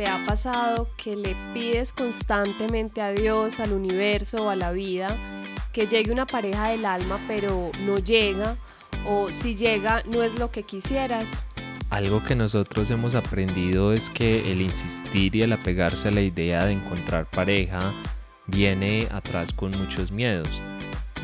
te ha pasado que le pides constantemente a Dios, al universo o a la vida que llegue una pareja del alma pero no llega o si llega no es lo que quisieras? Algo que nosotros hemos aprendido es que el insistir y el apegarse a la idea de encontrar pareja viene atrás con muchos miedos.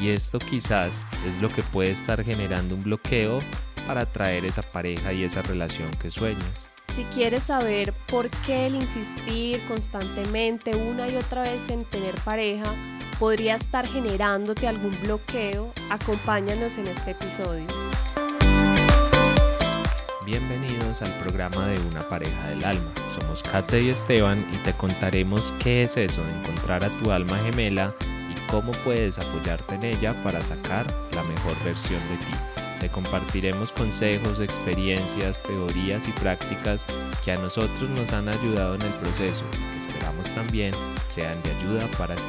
Y esto quizás es lo que puede estar generando un bloqueo para atraer esa pareja y esa relación que sueñas. Si quieres saber por qué el insistir constantemente una y otra vez en tener pareja podría estar generándote algún bloqueo, acompáñanos en este episodio. Bienvenidos al programa de Una pareja del alma. Somos Kate y Esteban y te contaremos qué es eso de encontrar a tu alma gemela y cómo puedes apoyarte en ella para sacar la mejor versión de ti. Te compartiremos consejos, experiencias, teorías y prácticas que a nosotros nos han ayudado en el proceso y que esperamos también sean de ayuda para ti.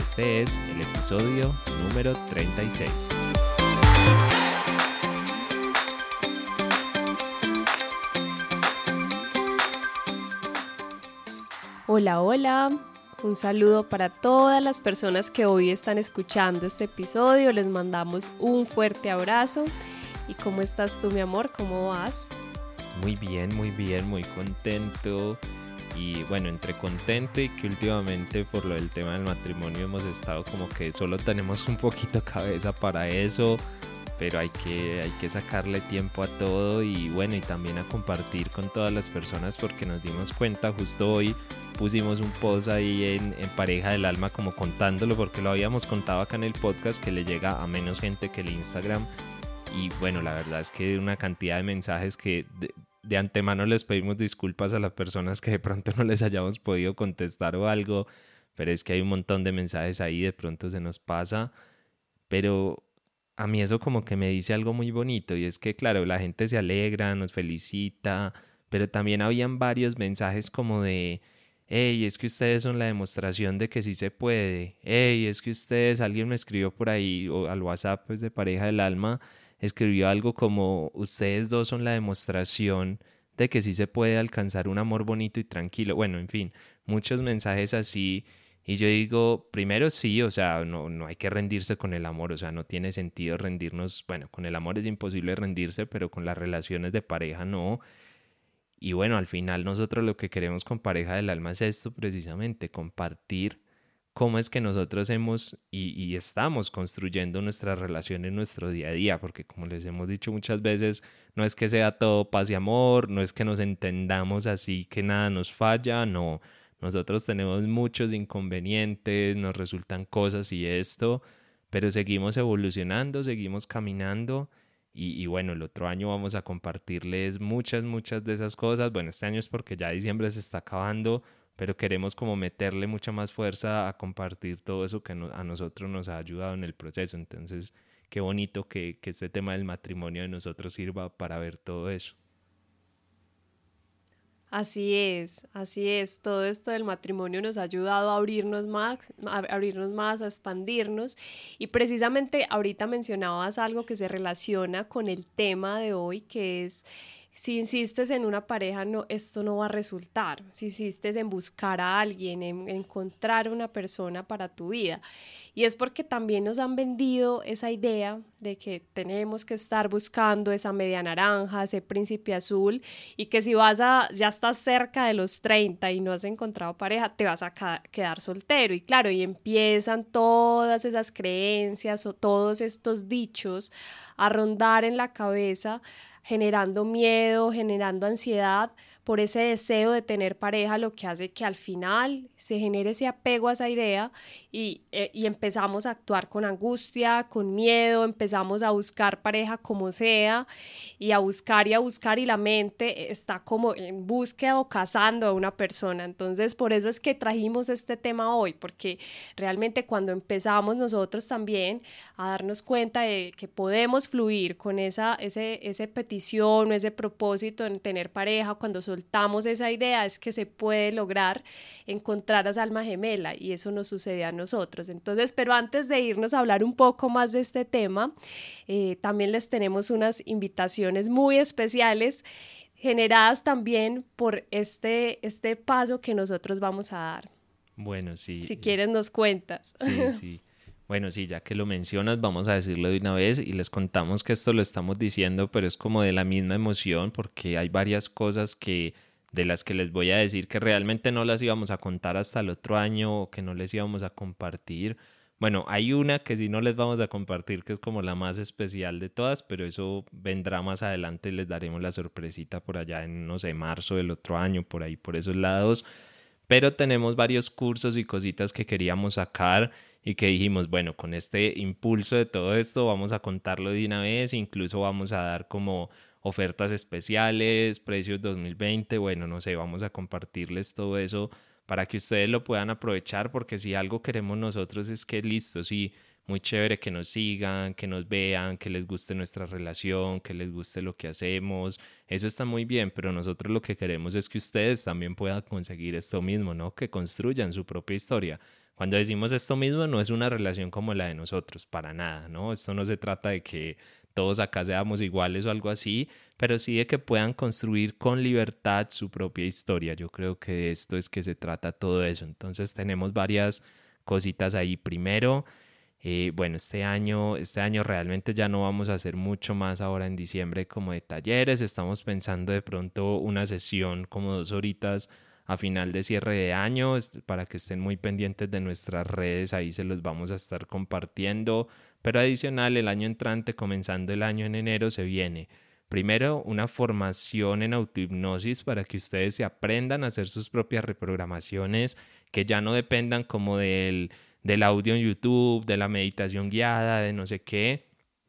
Este es el episodio número 36. Hola, hola. Un saludo para todas las personas que hoy están escuchando este episodio. Les mandamos un fuerte abrazo. ¿Y cómo estás tú, mi amor? ¿Cómo vas? Muy bien, muy bien, muy contento. Y bueno, entre contento y que últimamente por lo del tema del matrimonio hemos estado como que solo tenemos un poquito cabeza para eso pero hay que, hay que sacarle tiempo a todo y bueno, y también a compartir con todas las personas porque nos dimos cuenta justo hoy pusimos un post ahí en, Pareja del Alma como contándolo porque lo habíamos contado acá en el podcast que le llega a menos gente que el Instagram y bueno, la verdad es que una cantidad de mensajes que de, de antemano les pedimos disculpas a las personas que de pronto no les hayamos podido contestar o algo, pero es que hay un montón de mensajes ahí, de pronto se nos pasa, pero a mí eso como que me dice algo muy bonito y es que claro, la gente se alegra, nos felicita, pero también habían varios mensajes como de, hey, es que ustedes son la demostración de que sí se puede, hey, es que ustedes, alguien me escribió por ahí o al WhatsApp pues de pareja del alma, escribió algo como, ustedes dos son la demostración de que sí se puede alcanzar un amor bonito y tranquilo, bueno, en fin, muchos mensajes así y yo digo, primero sí, o sea, no, no hay que rendirse con el amor, o sea, no tiene sentido rendirnos, bueno, con el amor es imposible rendirse, pero con las relaciones de pareja no. Y bueno, al final nosotros lo que queremos con pareja del alma es esto precisamente, compartir cómo es que nosotros hemos y, y, estamos construyendo nuestra relación en nuestro día a día, porque como les hemos dicho muchas veces, no es que sea todo paz y amor, no es que nos entendamos así que nada nos falla, no, nosotros tenemos muchos inconvenientes, nos resultan cosas y esto, pero seguimos evolucionando, seguimos caminando y, y, bueno, el otro año vamos a compartirles muchas, muchas de esas cosas. Bueno, este año es porque ya diciembre se está acabando, pero queremos como meterle mucha más fuerza a compartir todo eso que a nosotros nos ha ayudado en el proceso. Entonces, qué bonito que, que este tema del matrimonio de nosotros sirva para ver todo eso. Así es, así es. Todo esto del matrimonio nos ha ayudado a abrirnos más, a abrirnos más, a expandirnos. Y precisamente ahorita mencionabas algo que se relaciona con el tema de hoy, que es si insistes en una pareja, no, esto no va a resultar. Si insistes en buscar a alguien, en, encontrar una persona para tu vida. Y es porque también nos han vendido esa idea de que tenemos que estar buscando esa media naranja, ese príncipe azul, y que si vas a, ya estás cerca de los 30 y no has encontrado pareja, te vas a quedar soltero. Y claro, y empiezan todas esas creencias o todos estos dichos a rondar en la cabeza generando miedo, generando ansiedad por ese deseo de tener pareja, lo que hace que al final se genere ese apego a esa idea y, eh, y, empezamos a actuar con angustia, con miedo, empezamos a buscar pareja como sea y a buscar y a buscar y la mente está como en búsqueda o cazando a una persona. Entonces, por eso es que trajimos este tema hoy, porque realmente cuando empezamos nosotros también a darnos cuenta de que podemos fluir con esa ese, ese petición o ese propósito en tener pareja, cuando soltamos esa idea es que se puede lograr encontrar a esa alma gemela y eso nos sucede a nosotros. Entonces, pero antes de irnos a hablar un poco más de este tema, eh, también les tenemos unas invitaciones muy especiales generadas también por este, este paso que nosotros vamos a dar. Bueno, sí. Si quieres nos cuentas. Sí, sí. Bueno, sí, ya que lo mencionas, vamos a decirlo de una vez y les contamos que esto lo estamos diciendo, pero es como de la misma emoción porque hay varias cosas que de las que les voy a decir que realmente no las íbamos a contar hasta el otro año o que no les íbamos a compartir. Bueno, hay una que sí no les vamos a compartir, que es como la más especial de todas, pero eso vendrá más adelante, les daremos la sorpresita por allá en, no sé, marzo del otro año, por ahí, por esos lados. Pero tenemos varios cursos y cositas que queríamos sacar y que dijimos, bueno, con este impulso de todo esto vamos a contarlo de una vez, incluso vamos a dar como ofertas especiales, precios 2020, bueno, no sé, vamos a compartirles todo eso para que ustedes lo puedan aprovechar, porque si algo queremos nosotros es que listo, sí, muy chévere que nos sigan, que nos vean, que les guste nuestra relación, que les guste lo que hacemos, eso está muy bien, pero nosotros lo que queremos es que ustedes también puedan conseguir esto mismo, ¿no? Que construyan su propia historia cuando decimos esto mismo, no es una relación como la de nosotros, para nada, ¿no? Esto no se trata de que todos acá seamos iguales o algo así, pero sí de que puedan construir con libertad su propia historia. Yo creo que de esto es que se trata todo eso. Entonces tenemos varias cositas ahí. Primero, eh, bueno, este año, este año realmente ya no vamos a hacer mucho más ahora en diciembre como de talleres. Estamos pensando de pronto una sesión como dos horitas a final de cierre de año para que estén muy pendientes de nuestras redes, ahí se los vamos a estar compartiendo. Pero adicional, el año entrante, comenzando el año en enero, se viene primero una formación en autohipnosis para que ustedes se aprendan a hacer sus propias reprogramaciones, que ya no dependan como del, del audio en YouTube, de la meditación guiada, de no sé qué,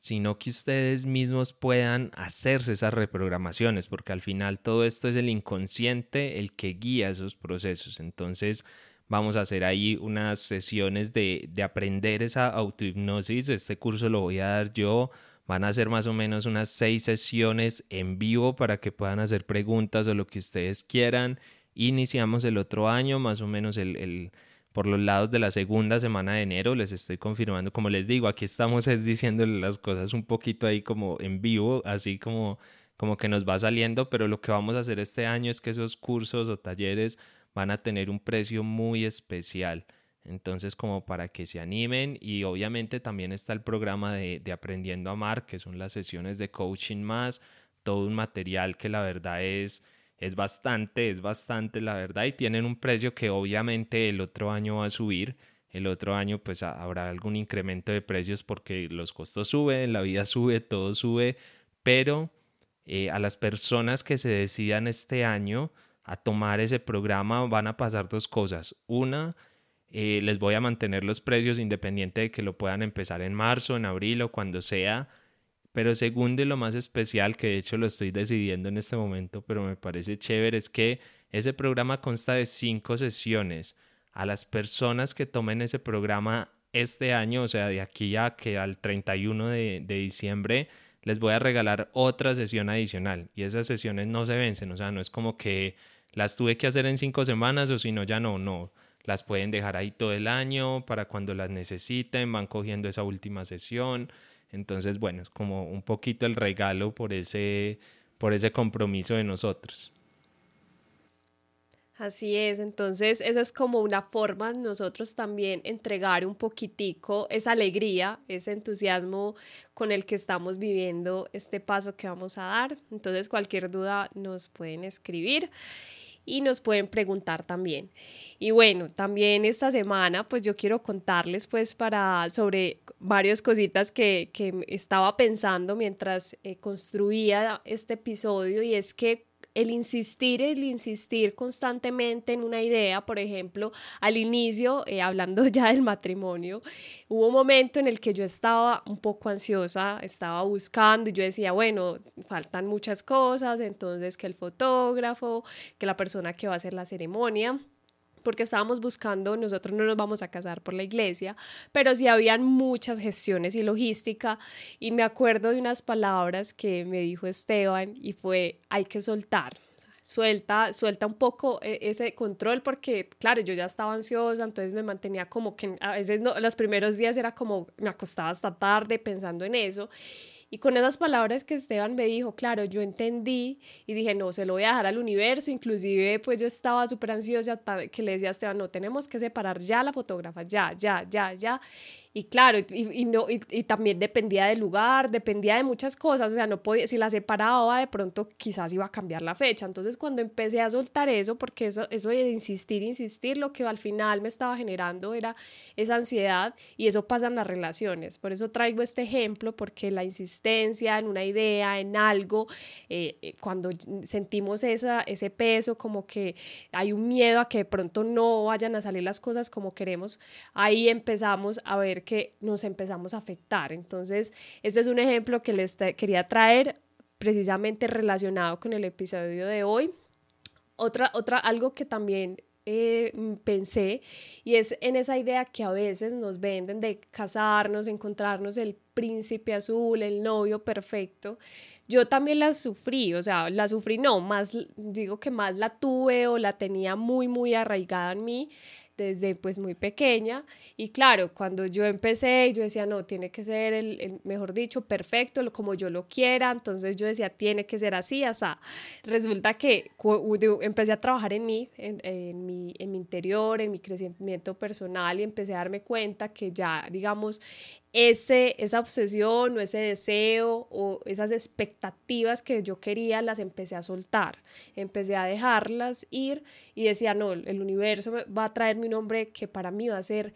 sino que ustedes mismos puedan hacerse esas reprogramaciones, porque al final todo esto es el inconsciente el que guía esos procesos. Entonces vamos a hacer ahí unas sesiones de, de aprender esa autohipnosis. Este curso lo voy a dar yo. Van a ser más o menos unas seis sesiones en vivo para que puedan hacer preguntas o lo que ustedes quieran. Iniciamos el otro año, más o menos el, el por los lados de la segunda semana de enero. Les estoy confirmando, como les digo, aquí estamos es las cosas un poquito ahí como en vivo, así como, como que nos va saliendo, pero lo que vamos a hacer este año es que esos cursos o talleres van a tener un precio muy especial. Entonces, como para que se animen y obviamente también está el programa de, de Aprendiendo a Amar, que son las sesiones de coaching más, todo un material que la verdad es es bastante, es bastante la verdad y tienen un precio que obviamente el otro año va a subir. El otro año pues habrá algún incremento de precios porque los costos suben, la vida sube, todo sube, pero eh, a las personas que se decidan este año a tomar ese programa van a pasar dos cosas. Una, eh, les voy a mantener los precios independiente de que lo puedan empezar en marzo, en abril o cuando sea pero segundo y lo más especial, que de hecho lo estoy decidiendo en este momento, pero me parece chévere, es que ese programa consta de cinco sesiones. A las personas que tomen ese programa este año, o sea, de aquí ya que al 31 de, de diciembre, les voy a regalar otra sesión adicional. Y esas sesiones no se vencen, o sea, no es como que las tuve que hacer en cinco semanas o si no, ya no, no. Las pueden dejar ahí todo el año para cuando las necesiten, van cogiendo esa última sesión. Entonces, bueno, es como un poquito el regalo por ese, por ese compromiso de nosotros. Así es, entonces eso es como una forma de nosotros también entregar un poquitico esa alegría, ese entusiasmo con el que estamos viviendo este paso que vamos a dar. Entonces cualquier duda nos pueden escribir y nos pueden preguntar también. Y bueno, también esta semana pues yo quiero contarles pues para sobre varias cositas que, que estaba pensando mientras eh, construía este episodio y es que el insistir, el insistir constantemente en una idea, por ejemplo, al inicio, eh, hablando ya del matrimonio, hubo un momento en el que yo estaba un poco ansiosa, estaba buscando y yo decía, bueno, faltan muchas cosas, entonces que el fotógrafo, que la persona que va a hacer la ceremonia porque estábamos buscando, nosotros no nos vamos a casar por la iglesia, pero sí habían muchas gestiones y logística. Y me acuerdo de unas palabras que me dijo Esteban y fue, hay que soltar, suelta, suelta un poco e, ese control porque, claro, yo ya estaba ansiosa, entonces me mantenía como que a veces no, los primeros días era como me acostaba hasta tarde pensando en eso Y con esas palabras que Esteban me dijo, claro, yo entendí y dije, no, se lo voy a dejar al universo. Inclusive, pues yo estaba súper ansiosa que le decía a Esteban, no, tenemos que separar ya la fotógrafa, ya, ya, ya, ya. Y claro, y, no, y, también dependía del lugar, dependía de muchas cosas, o sea, no podía, si la separaba de pronto quizás iba a cambiar la fecha. Entonces cuando empecé a soltar eso, porque eso, eso de insistir, insistir, lo que al final me estaba generando era esa ansiedad y eso pasa en las relaciones. Por eso traigo este ejemplo, porque la insistencia en una idea, en algo, eh, eh, cuando sentimos esa, ese peso, como que hay un miedo a que de pronto no vayan a salir las cosas como queremos, ahí empezamos a ver que nos empezamos a afectar. Entonces, este es un ejemplo que les quería traer precisamente relacionado con el episodio de hoy. Otra, otra, algo que también eh, pensé y es en esa idea que a veces nos venden de casarnos, encontrarnos el príncipe azul, el novio perfecto. Yo también la sufrí, o sea, la sufrí no, más digo que más la tuve o la tenía muy, muy arraigada en mí desde pues muy pequeña y claro, cuando yo empecé yo decía, no, tiene que ser el, mejor dicho, perfecto, como yo lo quiera, entonces yo decía, tiene que ser así, así. Resulta que empecé a trabajar en mí, en, mi, en mi interior, en mi crecimiento personal y empecé a darme cuenta que ya, digamos, ese, esa obsesión o ese deseo o esas expectativas que yo quería las empecé a soltar, empecé a dejarlas ir y decía, no, el universo va a traerme un hombre que para mí va a ser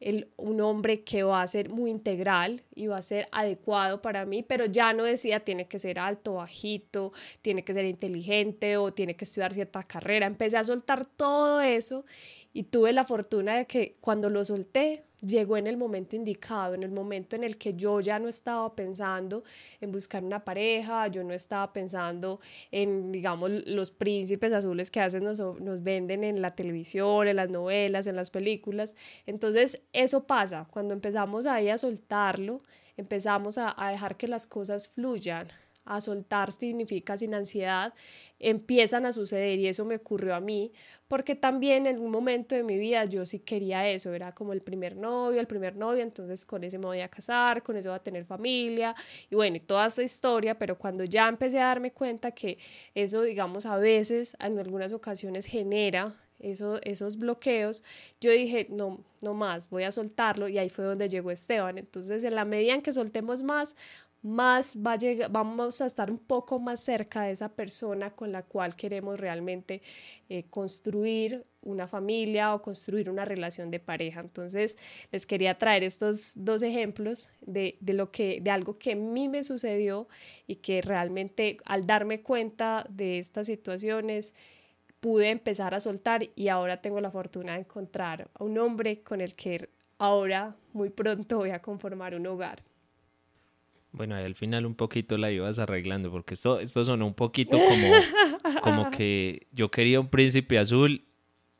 el, un hombre que va a ser muy integral y va a ser adecuado para mí, pero ya no decía tiene que ser alto, bajito, tiene que ser inteligente o tiene que estudiar cierta carrera. Empecé a soltar todo eso y tuve la fortuna de que cuando lo solté, llegó en el momento indicado, en el momento en el que yo ya no estaba pensando en buscar una pareja, yo no estaba pensando en, digamos, los príncipes azules que a veces nos, nos venden en la televisión, en las novelas, en las películas. Entonces, eso pasa, cuando empezamos ahí a soltarlo, empezamos a, a dejar que las cosas fluyan, a soltar significa sin ansiedad, empiezan a suceder y eso me ocurrió a mí, porque también en un momento de mi vida yo sí quería eso, era como el primer novio, el primer novio, entonces con ese me voy a casar, con ese voy a tener familia y bueno, y toda esta historia, pero cuando ya empecé a darme cuenta que eso, digamos, a veces, en algunas ocasiones genera eso, esos bloqueos, yo dije, no, no más, voy a soltarlo y ahí fue donde llegó Esteban. Entonces, en la medida en que soltemos más, más va a llegar, vamos a estar un poco más cerca de esa persona con la cual queremos realmente eh, construir una familia o construir una relación de pareja. Entonces, les quería traer estos dos ejemplos de, de, lo que, de algo que a mí me sucedió y que realmente al darme cuenta de estas situaciones pude empezar a soltar y ahora tengo la fortuna de encontrar a un hombre con el que ahora muy pronto voy a conformar un hogar. Bueno, al final un poquito la ibas arreglando, porque esto, esto sonó un poquito como, como que yo quería un príncipe azul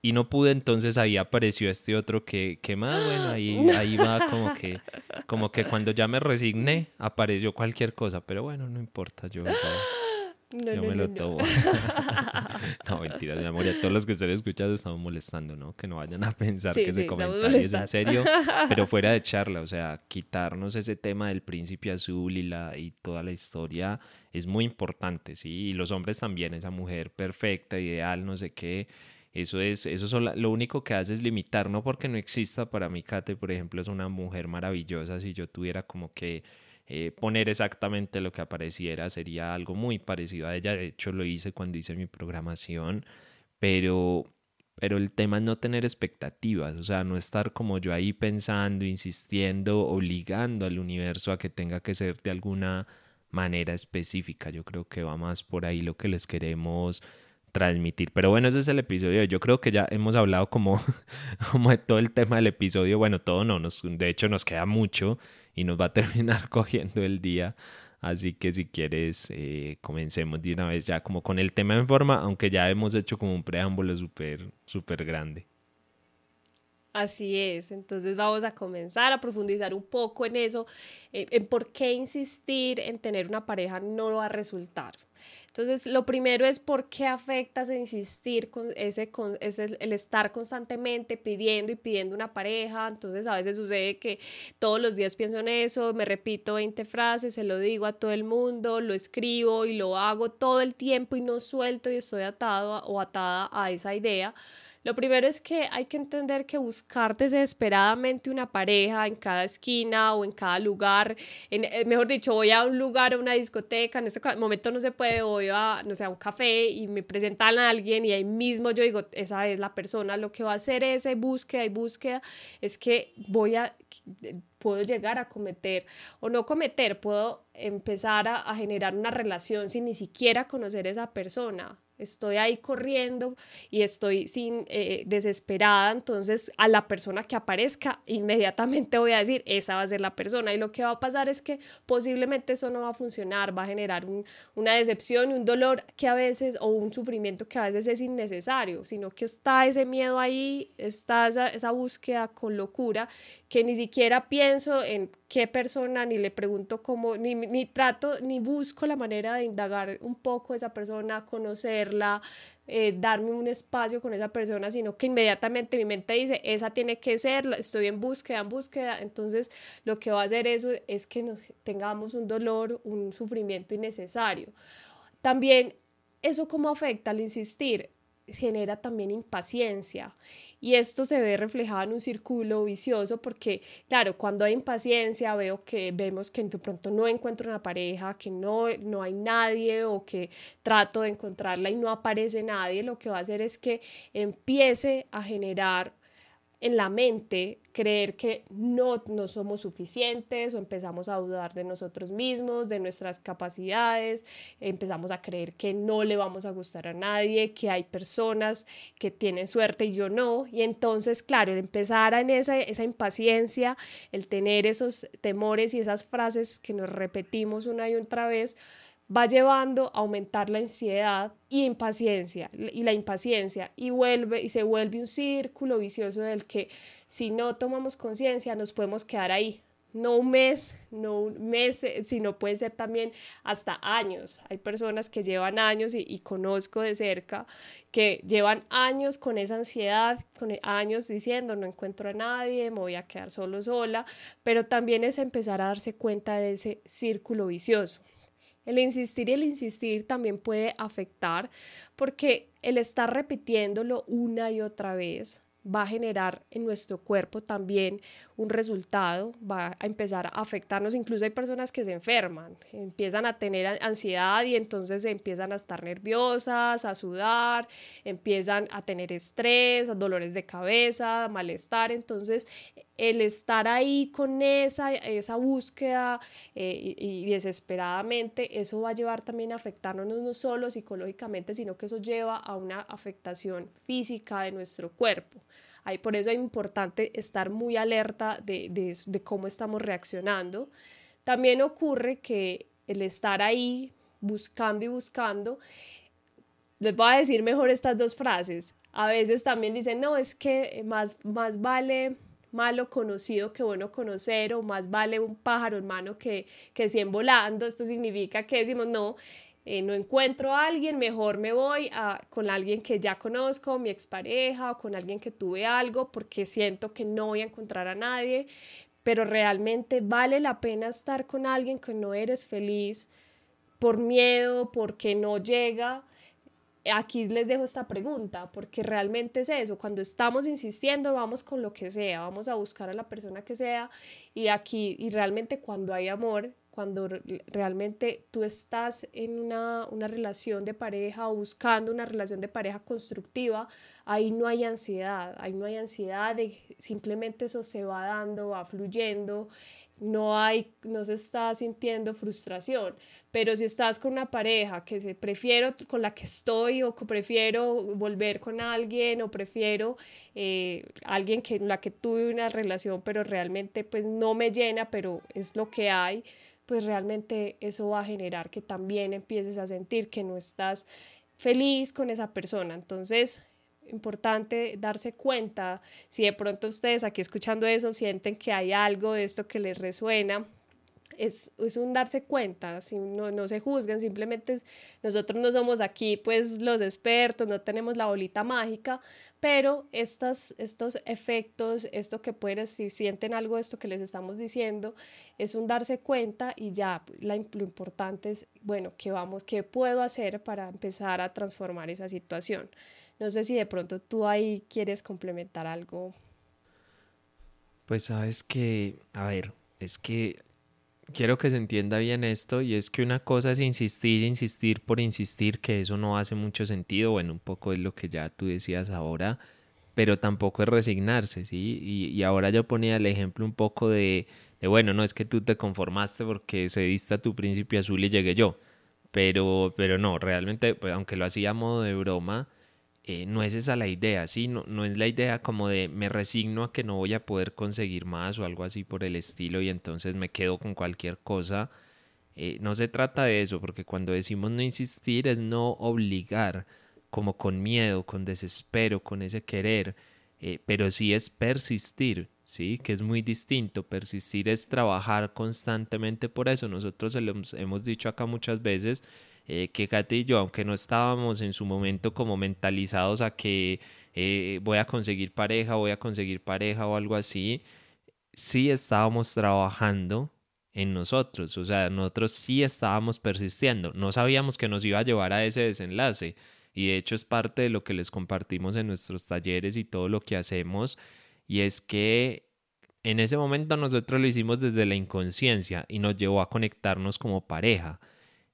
y no pude, entonces ahí apareció este otro que, que más, bueno, ahí, ahí va como que, como que cuando ya me resigné, apareció cualquier cosa, pero bueno, no importa, yo... No, yo me lo tomo. no, mentira, mi amor. Y a todos los que estén escuchando estamos molestando, ¿no? Que no vayan a pensar que ese comentario es en serio. Pero fuera de charla, o sea, quitarnos ese tema del príncipe azul y, la, y toda la historia es muy importante, ¿sí? Y los hombres también, esa mujer perfecta, ideal, no sé qué. Eso es, eso lo único que hace es limitar, no porque no exista. Para mí, Kate, por ejemplo, es una mujer maravillosa. Si yo tuviera como que eh, poner exactamente lo que apareciera sería algo muy parecido a ella. De hecho, lo hice cuando hice mi programación, pero, pero el tema es no tener expectativas, o sea, no estar como yo ahí pensando, insistiendo, obligando al universo a que tenga que ser de alguna manera específica. Yo creo que va más por ahí lo que les queremos transmitir. Pero bueno, ese es el episodio. Yo creo que ya hemos hablado como, como de todo el tema del episodio. Bueno, todo no, nos, de hecho nos queda mucho y nos va a terminar cogiendo el día. Así que si quieres, eh, comencemos de una vez ya como con el tema en forma, aunque ya hemos hecho como un preámbulo súper, súper grande. Así es, entonces vamos a comenzar a profundizar un poco en eso, en por qué insistir en tener una pareja no va a resultar. Entonces, lo primero es por qué afecta ese insistir con ese, con ese, el estar constantemente pidiendo y pidiendo una pareja. Entonces, a veces sucede que todos los días pienso en eso, me repito 20 frases, se lo digo a todo el mundo, lo escribo y lo hago todo el tiempo y no suelto y estoy atado o atada a esa idea lo primero es que hay que entender que buscar desesperadamente una pareja en cada esquina o en cada lugar, en, eh, mejor dicho, voy a un lugar, a una discoteca, en este momento no se puede, voy a, no sé, a un café y me presentan a alguien y ahí mismo yo digo, esa es la persona, lo que va a hacer esa búsqueda y búsqueda es que voy a puedo llegar a cometer o no cometer, puedo empezar a, a, generar una relación sin ni siquiera conocer a esa persona. Estoy ahí corriendo y estoy sin eh, desesperada, entonces a la persona que aparezca inmediatamente voy a decir, esa va a ser la persona. Y lo que va a pasar es que posiblemente eso no va a funcionar, va a generar una decepción y un dolor que a veces o un sufrimiento que a veces es innecesario, sino que está ese miedo ahí, está esa, esa búsqueda con locura que ni siquiera pienso en qué persona, ni le pregunto cómo, ni, ni trato, ni busco la manera de indagar un poco a esa persona, conocerla, eh, darme un espacio con esa persona, sino que inmediatamente mi mente dice, esa tiene que ser, estoy en búsqueda, en búsqueda, entonces lo que va a hacer eso es que nos tengamos un dolor, un sufrimiento innecesario. También eso cómo afecta al insistir, genera también impaciencia. Y esto se ve reflejado en un círculo vicioso porque claro cuando hay impaciencia veo que vemos que de pronto no encuentro una pareja que no no hay nadie o que trato de encontrarla y no aparece nadie lo que va a hacer es que empiece a generar en la mente creer que no, no somos suficientes o empezamos a dudar de nosotros mismos, de nuestras capacidades, empezamos a creer que no le vamos a gustar a nadie, que hay personas que tienen suerte y yo no. Y entonces, claro, el empezar en esa, esa impaciencia, el tener esos temores y esas frases que nos repetimos una y otra vez, va llevando a aumentar la ansiedad y impaciencia y la impaciencia y vuelve y se vuelve un círculo vicioso del que si no tomamos conciencia nos podemos quedar ahí no un mes, no un mes, eh, sino puede ser también hasta años. Hay personas que llevan años y, conozco de cerca que llevan años con esa ansiedad, con años diciendo no encuentro a nadie, me voy a quedar solo sola, pero también es empezar a darse cuenta de ese círculo vicioso. El insistir y el insistir también puede afectar porque el estar repitiéndolo una y otra vez va a generar en nuestro cuerpo también un resultado, va a empezar a afectarnos. Incluso hay personas que se enferman, empiezan a tener ansiedad y entonces empiezan a estar nerviosas, a sudar, empiezan a tener estrés, dolores de cabeza, malestar. Entonces, el estar ahí con esa, esa búsqueda eh, y, desesperadamente, eso va a llevar también a afectarnos no solo psicológicamente, sino que eso lleva a una afectación física de nuestro cuerpo. Ahí, por eso es importante estar muy alerta de, de, de cómo estamos reaccionando. También ocurre que el estar ahí buscando y buscando, les voy a decir mejor estas dos frases. A veces también dicen, no, es que más, más vale malo conocido que bueno conocer o más vale un pájaro hermano que, que 100 volando. Esto significa que decimos, no, eh, no encuentro a alguien, mejor me voy a, con alguien que ya conozco, mi expareja o con alguien que tuve algo porque siento que no voy a encontrar a nadie, pero realmente vale la pena estar con alguien que no eres feliz por miedo, porque no llega. Aquí les dejo esta pregunta, porque realmente es eso, cuando estamos insistiendo vamos con lo que sea, vamos a buscar a la persona que sea y aquí, y realmente cuando hay amor, cuando realmente tú estás en una, una, relación de pareja o buscando una relación de pareja constructiva, ahí no hay ansiedad, ahí no hay ansiedad, de, simplemente eso se va dando, va fluyendo, no hay, no se está sintiendo frustración, pero si estás con una pareja que se prefiero con la que estoy o que prefiero volver con alguien o prefiero eh, alguien que la que tuve una relación pero realmente pues no me llena, pero es lo que hay, pues realmente eso va a generar que también empieces a sentir que no estás feliz con esa persona. Entonces, importante darse cuenta si de pronto ustedes aquí escuchando eso sienten que hay algo de esto que les resuena es, es, un darse cuenta, si no, no se juzgan, simplemente nosotros no somos aquí pues los expertos, no tenemos la bolita mágica, pero estas, estos efectos, esto que pueden, si sienten algo esto que les estamos diciendo, es un darse cuenta y ya la, lo importante es, bueno, ¿qué vamos, qué puedo hacer para empezar a transformar esa situación? No sé si de pronto tú ahí quieres complementar algo. Pues sabes que, a ver, es que quiero que se entienda bien esto y es que una cosa es insistir, insistir por insistir, que eso no hace mucho sentido, bueno, un poco es lo que ya tú decías ahora, pero tampoco es resignarse, ¿sí? Y, ahora yo ponía el ejemplo un poco de, de, bueno, no es que tú te conformaste porque se dista tu príncipe azul y llegué yo, pero, pero no, realmente, pues, aunque lo hacía a modo de broma, eh, no es esa la idea, ¿sí? No, no es la idea como de me resigno a que no voy a poder conseguir más o algo así por el estilo y entonces me quedo con cualquier cosa. Eh, no se trata de eso, porque cuando decimos no insistir es no obligar, como con miedo, con desespero, con ese querer, eh, pero sí es persistir, ¿sí? Que es muy distinto. Persistir es trabajar constantemente por eso. Nosotros hemos dicho acá muchas veces eh, que Katy y yo, aunque no estábamos en su momento como mentalizados a que eh, voy a conseguir pareja, voy a conseguir pareja o algo así, sí estábamos trabajando en nosotros, o sea, nosotros sí estábamos persistiendo, no sabíamos que nos iba a llevar a ese desenlace. Y de hecho es parte de lo que les compartimos en nuestros talleres y todo lo que hacemos. Y es que en ese momento nosotros lo hicimos desde la inconsciencia y nos llevó a conectarnos como pareja.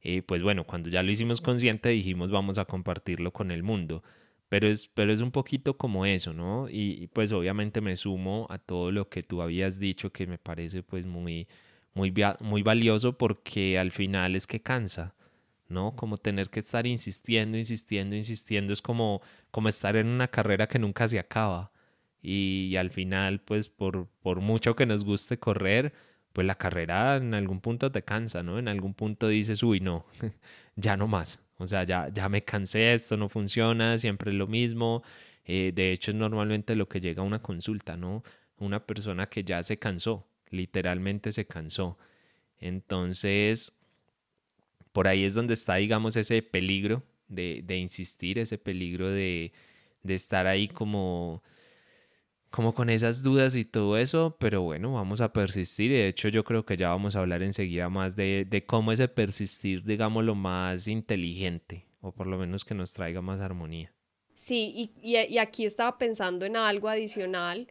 Eh, pues bueno, cuando ya lo hicimos consciente dijimos vamos a compartirlo con el mundo. Pero es, pero es un poquito como eso, ¿no? Y, pues obviamente me sumo a todo lo que tú habías dicho que me parece pues muy, muy, muy valioso porque al final es que cansa, ¿no? Como tener que estar insistiendo, insistiendo, insistiendo, es como, como estar en una carrera que nunca se acaba. Y, y al final, pues por, por mucho que nos guste correr, pues la carrera en algún punto te cansa, ¿no? En algún punto dices, uy, no, ya no más. O sea, ya, ya me cansé, esto no funciona, siempre es lo mismo. Eh, de hecho, es normalmente lo que llega a una consulta, ¿no? Una persona que ya se cansó, literalmente se cansó. Entonces, por ahí es donde está, digamos, ese peligro de, insistir, ese peligro de estar ahí como como con esas dudas y todo eso, pero bueno, vamos a persistir de hecho yo creo que ya vamos a hablar enseguida más de, de cómo ese persistir, digamos, lo más inteligente o por lo menos que nos traiga más armonía. Sí, y, y, aquí estaba pensando en algo adicional.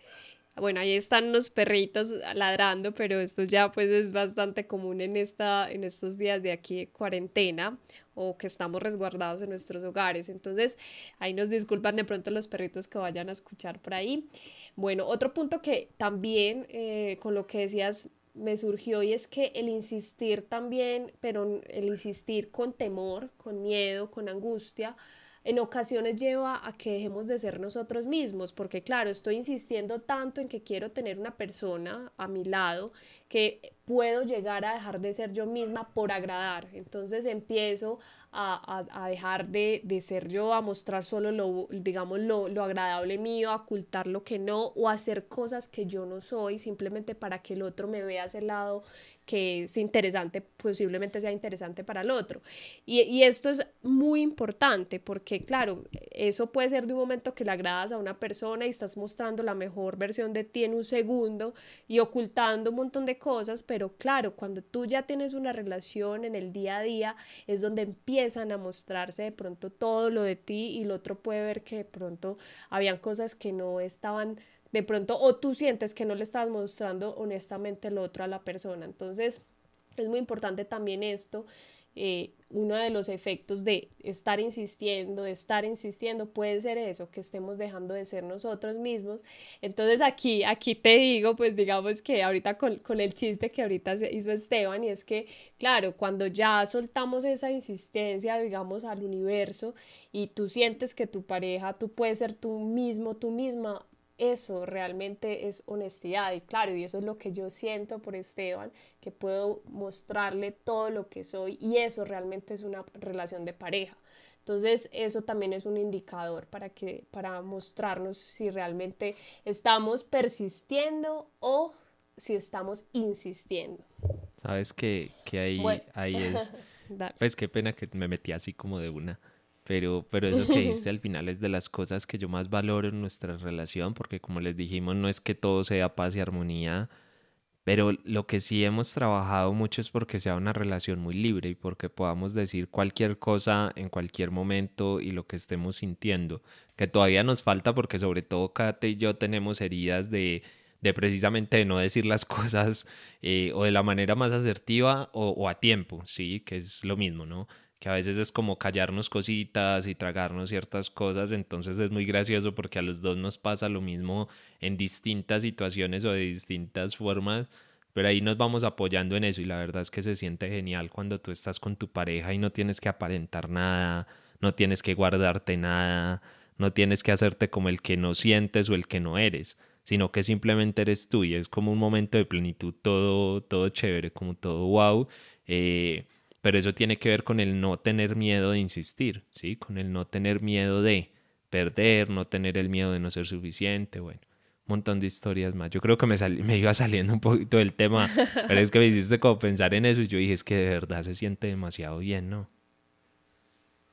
Bueno, ahí están los perritos ladrando, pero esto ya pues es bastante común en, esta, en estos días de aquí de cuarentena o que estamos resguardados en nuestros hogares. Entonces, ahí nos disculpan de pronto los perritos que vayan a escuchar por ahí. Bueno, otro punto que también eh, con lo que decías me surgió y es que el insistir también, pero el insistir con temor, con miedo, con angustia, en ocasiones lleva a que dejemos de ser nosotros mismos, porque claro, estoy insistiendo tanto en que quiero tener una persona a mi lado que puedo llegar a dejar de ser yo misma por agradar. Entonces empiezo a, a, dejar de, de, ser yo, a mostrar solo lo, digamos, lo, lo, agradable mío, a ocultar lo que no, o hacer cosas que yo no soy, simplemente para que el otro me vea a ese lado que es interesante, posiblemente sea interesante para el otro. Y, y, esto es muy importante porque, claro, eso puede ser de un momento que le agradas a una persona y estás mostrando la mejor versión de ti en un segundo y ocultando un montón de cosas, pero claro, cuando tú ya tienes una relación en el día a día, es donde empiezan a mostrarse de pronto todo lo de ti y el otro puede ver que de pronto habían cosas que no estaban de pronto o tú sientes que no le estás mostrando honestamente el otro a la persona. Entonces es muy importante también esto. Eh, uno de los efectos de estar insistiendo, de estar insistiendo, puede ser eso, que estemos dejando de ser nosotros mismos. Entonces aquí, aquí te digo, pues digamos que ahorita con, con el chiste que ahorita hizo Esteban, y es que, claro, cuando ya soltamos esa insistencia, digamos, al universo, y tú sientes que tu pareja, tú puedes ser tú mismo, tú misma, eso realmente es honestidad y claro, y eso es lo que yo siento por Esteban, que puedo mostrarle todo lo que soy y eso realmente es una relación de pareja. Entonces, eso también es un indicador para, que, para mostrarnos si realmente estamos persistiendo o si estamos insistiendo. Sabes que, que ahí, ahí es... pues qué pena que me metí así como de una. Pero, pero eso que dijiste al final es de las cosas que yo más valoro en nuestra relación, porque como les dijimos, no es que todo sea paz y armonía, pero lo que sí hemos trabajado mucho es porque sea una relación muy libre y porque podamos decir cualquier cosa en cualquier momento y lo que estemos sintiendo, que todavía nos falta porque sobre todo Kate y yo tenemos heridas de, de precisamente de no decir las cosas eh, o de la manera más asertiva o, o a tiempo, sí, que es lo mismo, ¿no? Que a veces es como callarnos cositas y tragarnos ciertas cosas, entonces es muy gracioso porque a los dos nos pasa lo mismo en distintas situaciones o de distintas formas, pero ahí nos vamos apoyando en eso y la verdad es que se siente genial cuando tú estás con tu pareja y no tienes que aparentar nada, no tienes que guardarte nada, no tienes que hacerte como el que no sientes o el que no eres, sino que simplemente eres tú y es como un momento de plenitud todo, todo chévere, como todo wow. Pero eso tiene que ver con el no tener miedo de insistir, ¿sí? Con el no tener miedo de perder, no tener el miedo de no ser suficiente, bueno, un montón de historias más. Yo creo que me, me iba saliendo un poquito del tema, pero es que me hiciste como pensar en eso y yo dije, es que de verdad se siente demasiado bien, ¿no?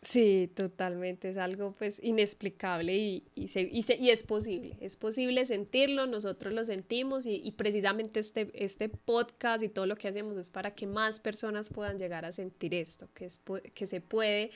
Sí, totalmente, es algo pues inexplicable y, y, y, es posible, es posible sentirlo, nosotros lo sentimos y, precisamente este, este podcast y todo lo que hacemos es para que más personas puedan llegar a sentir esto, que, es, que se puede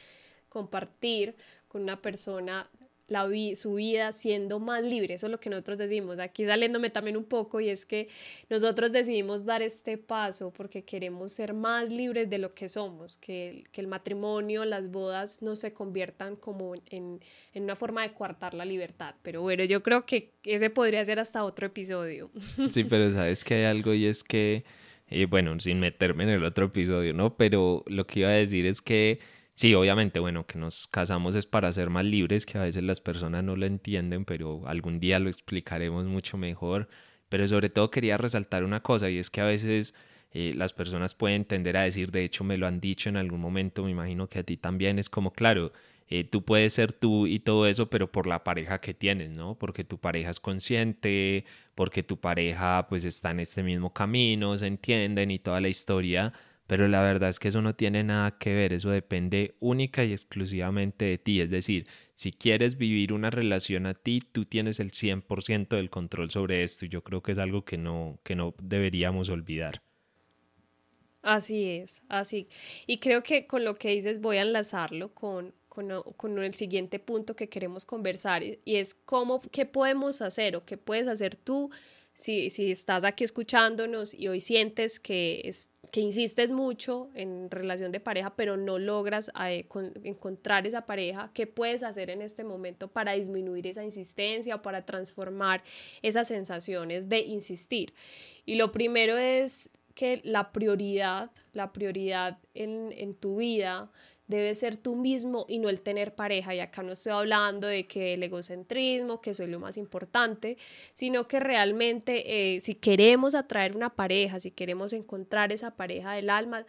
compartir con una persona la su vida siendo más libre. Eso es lo que nosotros decimos. Aquí saliéndome también un poco y es que nosotros decidimos dar este paso porque queremos ser más libres de lo que somos, que, que el matrimonio, las bodas no se conviertan como en, en, una forma de coartar la libertad. Pero bueno, yo creo que ese podría ser hasta otro episodio. Sí, pero sabes que hay algo y es que, eh, bueno, sin meterme en el otro episodio, ¿no? Pero lo que iba a decir es que Sí, obviamente, bueno, que nos casamos es para ser más libres, que a veces las personas no lo entienden, pero algún día lo explicaremos mucho mejor. Pero sobre todo quería resaltar una cosa y es que a veces eh, las personas pueden tender a decir, de hecho me lo han dicho en algún momento, me imagino que a ti también es como, claro, eh, tú puedes ser tú y todo eso, pero por la pareja que tienes, ¿no? Porque tu pareja es consciente, porque tu pareja pues está en este mismo camino, se entienden y toda la historia pero la verdad es que eso no tiene nada que ver, eso depende única y exclusivamente de ti, es decir, si quieres vivir una relación a ti, tú tienes el 100% del control sobre esto yo creo que es algo que no, que no deberíamos olvidar. Así es, así. Y creo que con lo que dices voy a enlazarlo con, con, el siguiente punto que queremos conversar y es cómo, qué podemos hacer o qué puedes hacer tú si, si estás aquí escuchándonos y hoy sientes que es, que insistes mucho en relación de pareja, pero no logras eh, encontrar esa pareja, ¿qué puedes hacer en este momento para disminuir esa insistencia o para transformar esas sensaciones de insistir? Y lo primero es que la prioridad, la prioridad en, en tu vida debe ser tú mismo y no el tener pareja. Y acá no estoy hablando de que el egocentrismo, que soy lo más importante, sino que realmente eh, si queremos atraer una pareja, si queremos encontrar esa pareja del alma,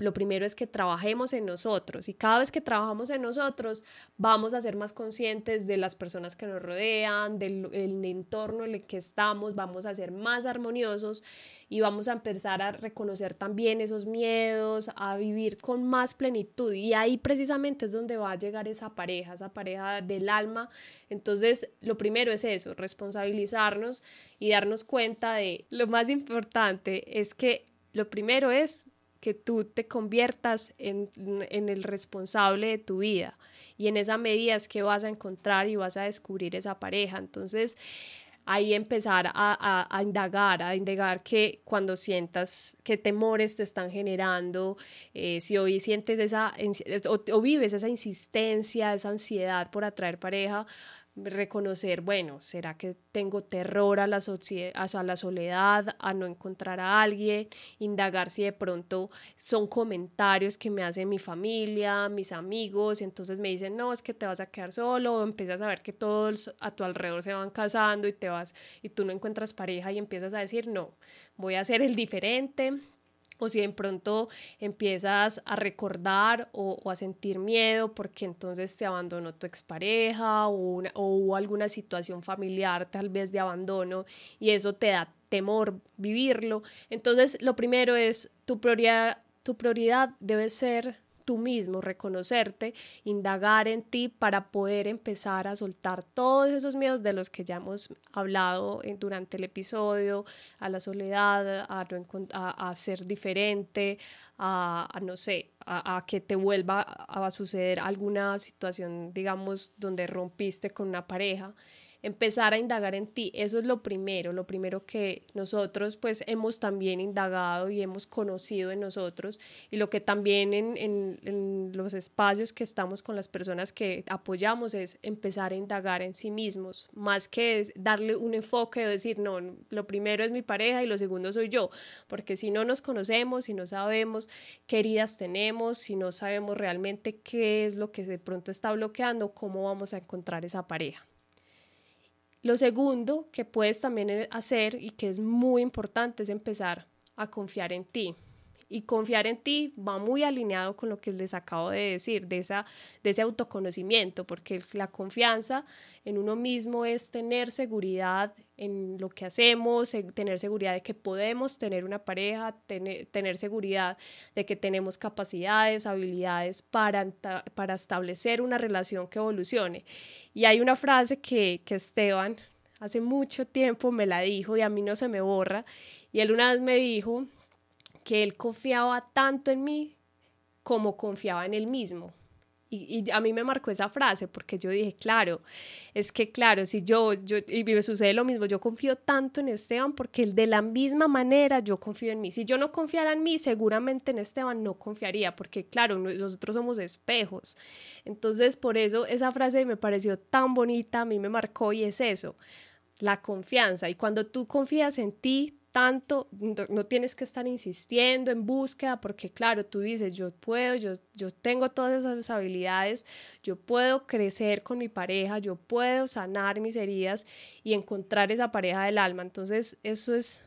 lo primero es que trabajemos en nosotros y cada vez que trabajamos en nosotros vamos a ser más conscientes de las personas que nos rodean, del entorno en el que estamos, vamos a ser más armoniosos y vamos a empezar a reconocer también esos miedos, a vivir con más plenitud y ahí precisamente es donde va a llegar esa pareja, esa pareja del alma. Entonces, lo primero es eso, responsabilizarnos y darnos cuenta de lo más importante es que lo primero es que tú te conviertas en, el responsable de tu vida y en esa medida es que vas a encontrar y vas a descubrir esa pareja. Entonces, ahí empezar a, indagar, a indagar que cuando sientas qué temores te están generando, eh, si hoy sientes esa, o vives esa insistencia, esa ansiedad por atraer pareja, reconocer, bueno, ¿será que tengo terror a la, a la soledad, a no encontrar a alguien? Indagar si de pronto son comentarios que me hacen mi familia, mis amigos, y entonces me dicen, no, es que te vas a quedar solo, empiezas a ver que todos a tu alrededor se van casando y te vas y tú no encuentras pareja y empiezas a decir, no, voy a ser el diferente, o si de pronto empiezas a recordar o, a sentir miedo porque entonces te abandonó tu expareja o, o hubo alguna situación familiar tal vez de abandono y eso te da temor vivirlo. Entonces, lo primero es tu prioridad, tu prioridad debe ser tú mismo, reconocerte, indagar en ti para poder empezar a soltar todos esos miedos de los que ya hemos hablado durante el episodio, a la soledad, a, ser diferente, a, no sé, a, que te vuelva a suceder alguna situación, digamos, donde rompiste con una pareja empezar a indagar en ti. Eso es lo primero, lo primero que nosotros pues hemos también indagado y hemos conocido en nosotros y lo que también en, en, los espacios que estamos con las personas que apoyamos es empezar a indagar en sí mismos, más que darle un enfoque de decir, no, lo primero es mi pareja y lo segundo soy yo, porque si no nos conocemos, si no sabemos qué heridas tenemos, si no sabemos realmente qué es lo que de pronto está bloqueando, cómo vamos a encontrar esa pareja. Lo segundo que puedes también hacer y que es muy importante es empezar a confiar en ti. Y confiar en ti va muy alineado con lo que les acabo de decir, de, esa, de ese autoconocimiento, porque la confianza en uno mismo es tener seguridad en lo que hacemos, tener seguridad de que podemos tener una pareja, tener, tener seguridad de que tenemos capacidades, habilidades para, para establecer una relación que evolucione. Y hay una frase que, que Esteban hace mucho tiempo me la dijo y a mí no se me borra, y él una vez me dijo, que él confiaba tanto en mí como confiaba en él mismo. Y, a mí me marcó esa frase porque yo dije, claro, es que claro, si yo, yo, y me sucede lo mismo, yo confío tanto en Esteban porque de la misma manera yo confío en mí. Si yo no confiara en mí, seguramente en Esteban no confiaría porque claro, nosotros somos espejos. Entonces, por eso esa frase me pareció tan bonita, a mí me marcó y es eso, la confianza. Y cuando tú confías en ti, tanto, no, tienes que estar insistiendo en búsqueda, porque claro, tú dices, yo puedo, yo, yo tengo todas esas habilidades, yo puedo crecer con mi pareja, yo puedo sanar mis heridas y encontrar esa pareja del alma. Entonces, eso es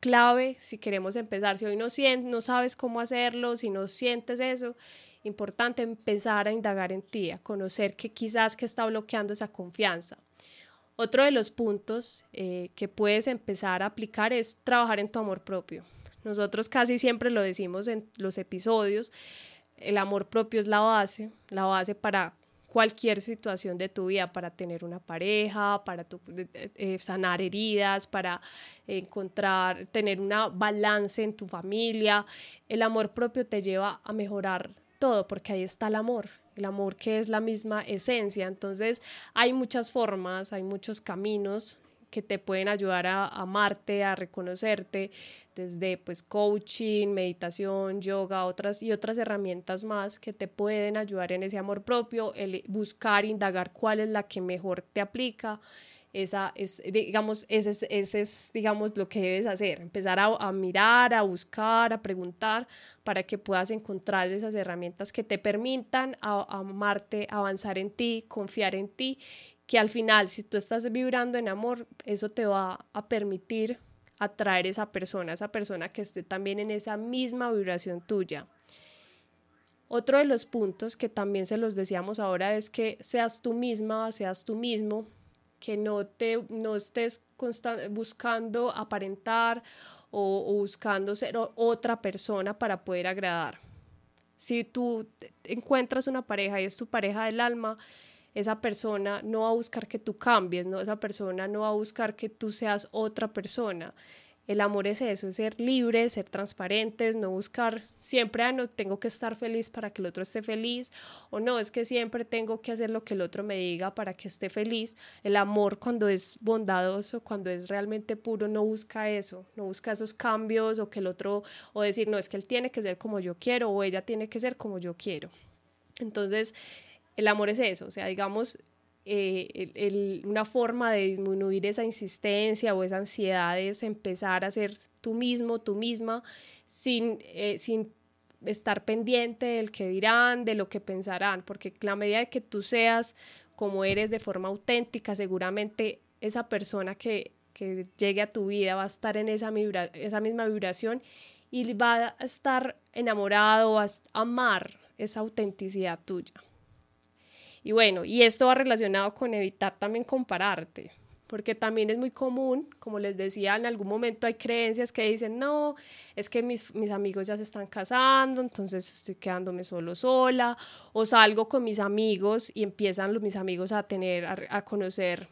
clave si queremos empezar. Si hoy no, sientes, no sabes cómo hacerlo, si no sientes eso, importante empezar a indagar en ti, a conocer que quizás que está bloqueando esa confianza. Otro de los puntos eh, que puedes empezar a aplicar es trabajar en tu amor propio. Nosotros casi siempre lo decimos en los episodios, el amor propio es la base, la base para cualquier situación de tu vida, para tener una pareja, para eh, eh, sanar heridas, para encontrar, tener una balance en tu familia. El amor propio te lleva a mejorar todo porque ahí está el amor el amor que es la misma esencia. Entonces hay muchas formas, hay muchos caminos que te pueden ayudar a, amarte, a reconocerte, desde pues coaching, meditación, yoga, otras y otras herramientas más que te pueden ayudar en ese amor propio, el buscar, indagar cuál es la que mejor te aplica esa es, digamos, ese es, ese es, digamos, lo que debes hacer, empezar a, mirar, a buscar, a preguntar, para que puedas encontrar esas herramientas que te permitan amarte, avanzar en ti, confiar en ti, que al final, si tú estás vibrando en amor, eso te va a permitir atraer esa persona, esa persona que esté también en esa misma vibración tuya. Otro de los puntos que también se los decíamos ahora es que seas tú misma, seas tú mismo, que no, te, no estés buscando aparentar o, o, buscando ser otra persona para poder agradar. Si tú encuentras una pareja y es tu pareja del alma, esa persona no va a buscar que tú cambies, ¿no? esa persona no va a buscar que tú seas otra persona. El amor es eso, es ser libres, ser transparentes, no buscar siempre, ah, no tengo que estar feliz para que el otro esté feliz, o no, es que siempre tengo que hacer lo que el otro me diga para que esté feliz. El amor cuando es bondadoso, cuando es realmente puro, no busca eso, no busca esos cambios o que el otro, o decir, no, es que él tiene que ser como yo quiero o ella tiene que ser como yo quiero. Entonces, el amor es eso, o sea, digamos, eh, una forma de disminuir esa insistencia o esa ansiedad es empezar a ser tú mismo, tú misma, sin, eh, sin estar pendiente del que dirán, de lo que pensarán, porque la medida que tú seas como eres de forma auténtica, seguramente esa persona que, que llegue a tu vida va a estar en esa, esa misma vibración y va a estar enamorado, va a amar esa autenticidad tuya. Y bueno, y esto va relacionado con evitar también compararte, porque también es muy común, como les decía, en algún momento hay creencias que dicen, no, es que mis, mis amigos ya se están casando, entonces estoy quedándome solo sola, o salgo con mis amigos y empiezan los, mis amigos a tener, a, a conocer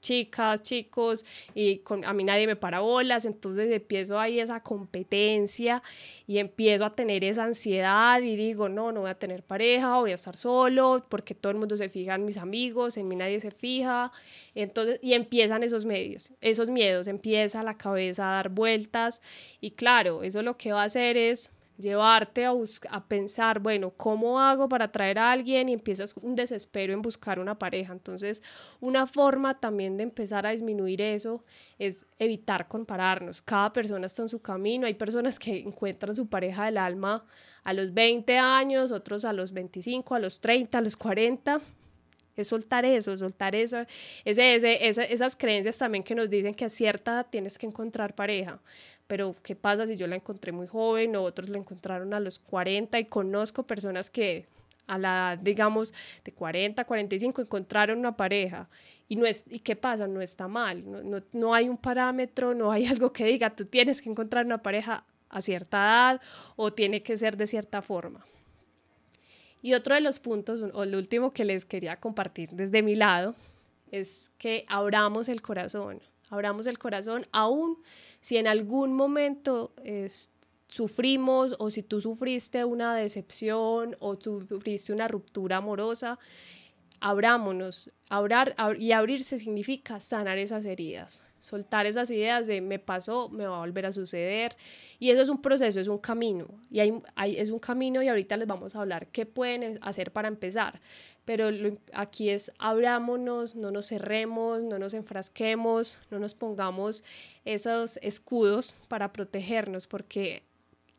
chicas, chicos, y con, a mí nadie me para bolas, entonces empiezo ahí esa competencia y empiezo a tener esa ansiedad y digo, no, no voy a tener pareja, voy a estar solo, porque todo el mundo se fija en mis amigos, en mí nadie se fija, entonces, y empiezan esos medios, esos miedos, empieza la cabeza a dar vueltas, y claro, eso lo que va a hacer es llevarte a, a pensar, bueno, ¿cómo hago para atraer a alguien? Y empiezas un desespero en buscar una pareja. Entonces, una forma también de empezar a disminuir eso es evitar compararnos. Cada persona está en su camino. Hay personas que encuentran su pareja del alma a los 20 años, otros a los 25, a los 30, a los 40 es soltar eso, soltar eso, ese, ese, esas creencias también que nos dicen que a cierta edad tienes que encontrar pareja pero ¿qué pasa si yo la encontré muy joven o otros la encontraron a los 40 y conozco personas que a la edad, digamos, de 40, 45 encontraron una pareja y, no es, ¿y qué pasa? No está mal, no, no, no hay un parámetro, no hay algo que diga, tú tienes que encontrar una pareja a cierta edad o tiene que ser de cierta forma. Y otro de los puntos, o el último que les quería compartir desde mi lado, es que abramos el corazón, abramos el corazón aún si en algún momento sufrimos o si tú sufriste una decepción o sufriste una ruptura amorosa, abrámonos. Abrar, y abrirse significa sanar esas heridas, soltar esas ideas de me pasó, me va a volver a suceder. Y eso es un proceso, es un camino. Y hay, es un camino y ahorita les vamos a hablar qué pueden hacer para empezar pero aquí es abrámonos, no nos cerremos, no nos enfrasquemos, no nos pongamos esos escudos para protegernos, porque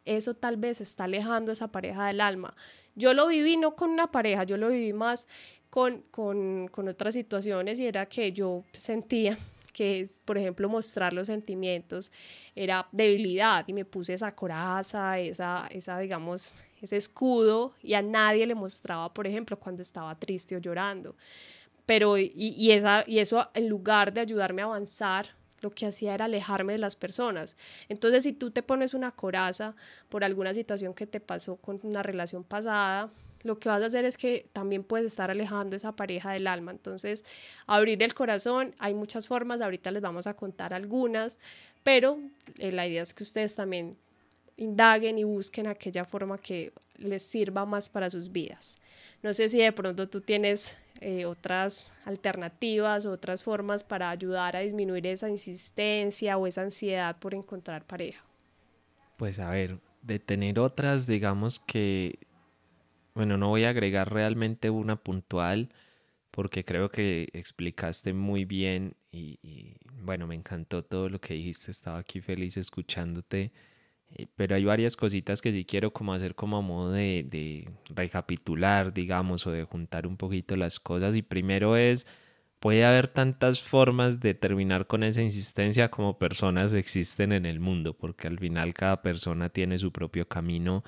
eso tal vez está alejando esa pareja del alma. Yo lo viví no con una pareja, yo lo viví más con, con, con otras situaciones y era que yo sentía que, por ejemplo, mostrar los sentimientos era debilidad y me puse esa coraza, esa, esa digamos, ese escudo y a nadie le mostraba, por ejemplo, cuando estaba triste o llorando. Pero, y, esa, y eso en lugar de ayudarme a avanzar, lo que hacía era alejarme de las personas. Entonces, si tú te pones una coraza por alguna situación que te pasó con una relación pasada, lo que vas a hacer es que también puedes estar alejando esa pareja del alma. Entonces, abrir el corazón, hay muchas formas, ahorita les vamos a contar algunas, pero eh, la idea es que ustedes también indaguen y busquen aquella forma que les sirva más para sus vidas. No sé si de pronto tú tienes eh, otras alternativas, otras formas para ayudar a disminuir esa insistencia o esa ansiedad por encontrar pareja. Pues a ver, de tener otras, digamos que, bueno, no voy a agregar realmente una puntual porque creo que explicaste muy bien y, bueno, me encantó todo lo que dijiste, estaba aquí feliz escuchándote eh, pero hay varias cositas que sí quiero como hacer como a modo de, de, recapitular, digamos, o de juntar un poquito las cosas. Y primero es, puede haber tantas formas de terminar con esa insistencia como personas existen en el mundo, porque al final cada persona tiene su propio camino.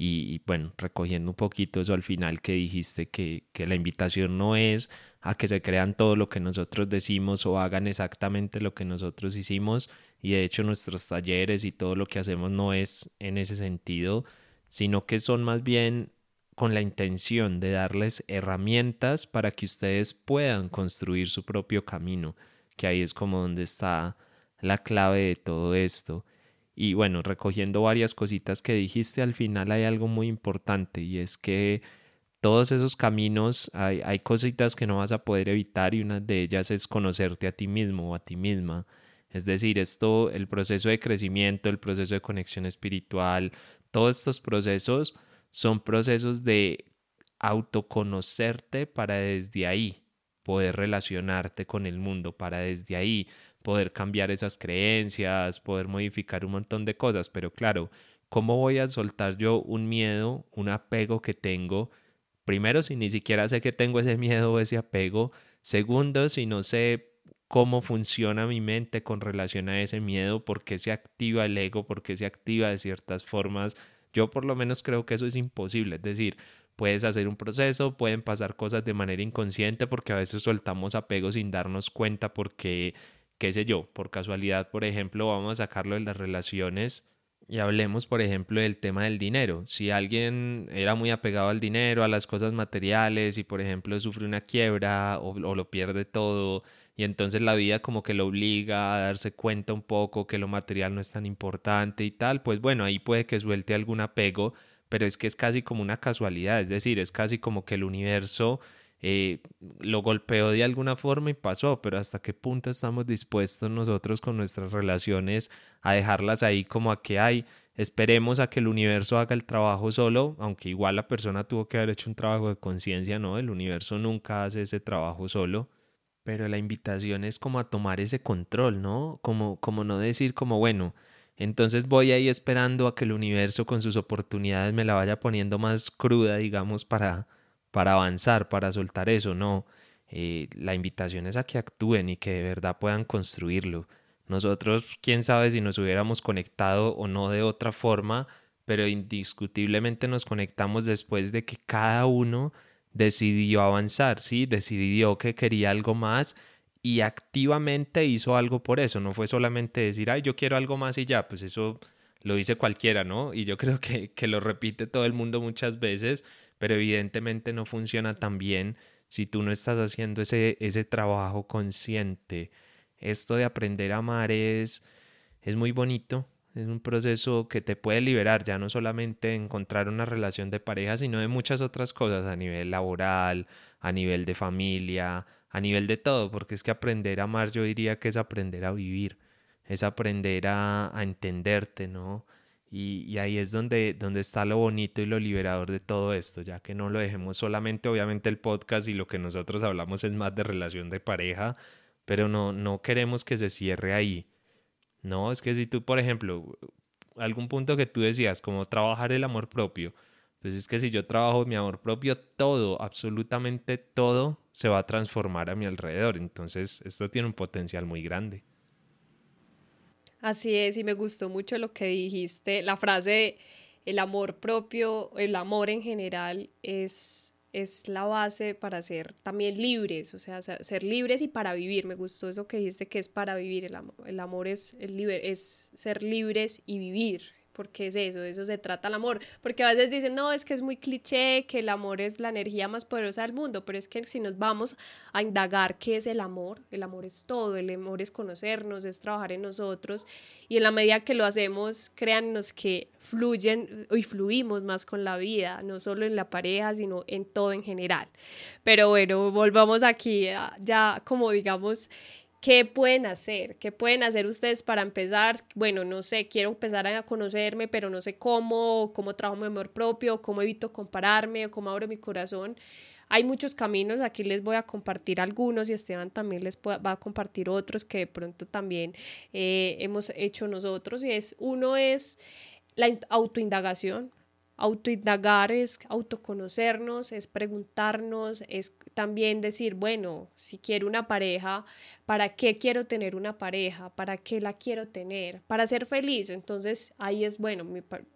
Y, bueno, recogiendo un poquito eso al final que dijiste, que, que la invitación no es a que se crean todo lo que nosotros decimos o hagan exactamente lo que nosotros hicimos y de hecho nuestros talleres y todo lo que hacemos no es en ese sentido, sino que son más bien con la intención de darles herramientas para que ustedes puedan construir su propio camino, que ahí es como donde está la clave de todo esto. Y bueno, recogiendo varias cositas que dijiste, al final hay algo muy importante y es que todos esos caminos hay, hay cositas que no vas a poder evitar y una de ellas es conocerte a ti mismo o a ti misma. Es decir, esto, el proceso de crecimiento, el proceso de conexión espiritual, todos estos procesos son procesos de autoconocerte para desde ahí poder relacionarte con el mundo, para desde ahí poder cambiar esas creencias, poder modificar un montón de cosas. Pero claro, ¿cómo voy a soltar yo un miedo, un apego que tengo? Primero, si ni siquiera sé que tengo ese miedo o ese apego. Segundo, si no sé cómo funciona mi mente con relación a ese miedo, por qué se activa el ego, por qué se activa de ciertas formas. Yo por lo menos creo que eso es imposible, es decir, puedes hacer un proceso, pueden pasar cosas de manera inconsciente porque a veces soltamos apego sin darnos cuenta porque, qué sé yo, por casualidad, por ejemplo, vamos a sacarlo de las relaciones y hablemos, por ejemplo, del tema del dinero. Si alguien era muy apegado al dinero, a las cosas materiales y, por ejemplo, sufre una quiebra o, lo pierde todo, y entonces la vida como que lo obliga a darse cuenta un poco que lo material no es tan importante y tal, pues bueno, ahí puede que suelte algún apego, pero es que es casi como una casualidad, es decir, es casi como que el universo eh, lo golpeó de alguna forma y pasó, pero hasta qué punto estamos dispuestos nosotros con nuestras relaciones a dejarlas ahí como a que hay, esperemos a que el universo haga el trabajo solo, aunque igual la persona tuvo que haber hecho un trabajo de conciencia, ¿no? El universo nunca hace ese trabajo solo pero la invitación es como a tomar ese control, ¿no? Como, como no decir como, bueno, entonces voy ahí esperando a que el universo con sus oportunidades me la vaya poniendo más cruda, digamos, para, para avanzar, para soltar eso, no. Eh, la invitación es a que actúen y que de verdad puedan construirlo. Nosotros, quién sabe si nos hubiéramos conectado o no de otra forma, pero indiscutiblemente nos conectamos después de que cada uno decidió avanzar, ¿sí? Decidió que quería algo más y activamente hizo algo por eso. No fue solamente decir, ay, yo quiero algo más y ya, pues eso lo dice cualquiera, ¿no? Y yo creo que, que lo repite todo el mundo muchas veces, pero evidentemente no funciona tan bien si tú no estás haciendo ese, ese trabajo consciente. Esto de aprender a amar es, es muy bonito, es un proceso que te puede liberar, ya no solamente encontrar una relación de pareja, sino de muchas otras cosas a nivel laboral, a nivel de familia, a nivel de todo, porque es que aprender a amar yo diría que es aprender a vivir, es aprender a, a entenderte, ¿no? Y, ahí es donde, donde está lo bonito y lo liberador de todo esto, ya que no lo dejemos solamente, obviamente el podcast y lo que nosotros hablamos es más de relación de pareja, pero no, no queremos que se cierre ahí no, es que si tú, por ejemplo, algún punto que tú decías, como trabajar el amor propio, pues es que si yo trabajo mi amor propio, todo, absolutamente todo se va a transformar a mi alrededor. Entonces, esto tiene un potencial muy grande. Así es, y me gustó mucho lo que dijiste, la frase, el amor propio, el amor en general es es la base para ser también libres, o sea, ser libres y para vivir. Me gustó eso que dijiste que es para vivir. El amor, el amor es, el es ser libres y vivir porque es eso, de eso se trata el amor, porque a veces dicen, no, es que es muy cliché, que el amor es la energía más poderosa del mundo, pero es que si nos vamos a indagar qué es el amor, el amor es todo, el amor es conocernos, es trabajar en nosotros, y en la medida que lo hacemos, créannos que fluyen y fluimos más con la vida, no solo en la pareja, sino en todo en general. Pero bueno, volvamos aquí ya como digamos ¿Qué pueden hacer? ¿Qué pueden hacer ustedes para empezar? Bueno, no sé, quiero empezar a conocerme, pero no sé cómo, cómo trabajo mi amor propio, cómo evito compararme, cómo abro mi corazón. Hay muchos caminos, aquí les voy a compartir algunos y Esteban también les va a compartir otros que de pronto también eh, hemos hecho nosotros. Y es, uno es la autoindagación, Autoindagar es autoconocernos, es preguntarnos, es también decir, bueno, si quiero una pareja, ¿para qué quiero tener una pareja? ¿Para qué la quiero tener? Para ser feliz. Entonces ahí es, bueno,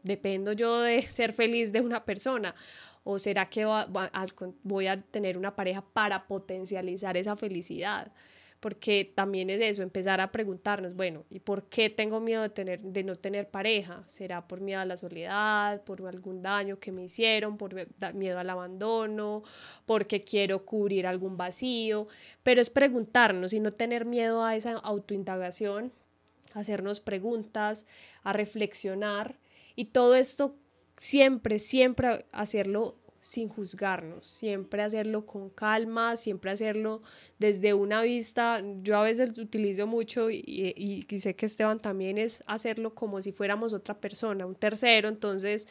dependo yo de ser feliz de una persona. ¿O será que voy a tener una pareja para potencializar esa felicidad? Porque también es eso, empezar a preguntarnos, bueno, ¿y por qué tengo miedo de, tener, de no tener pareja? ¿Será por miedo a la soledad, por algún daño que me hicieron, por miedo al abandono, porque quiero cubrir algún vacío? Pero es preguntarnos y no tener miedo a esa autoindagación, hacernos preguntas, a reflexionar y todo esto siempre, siempre hacerlo sin juzgarnos, siempre hacerlo con calma, siempre hacerlo desde una vista. Yo a veces utilizo mucho y, y, sé que Esteban también es hacerlo como si fuéramos otra persona, un tercero, entonces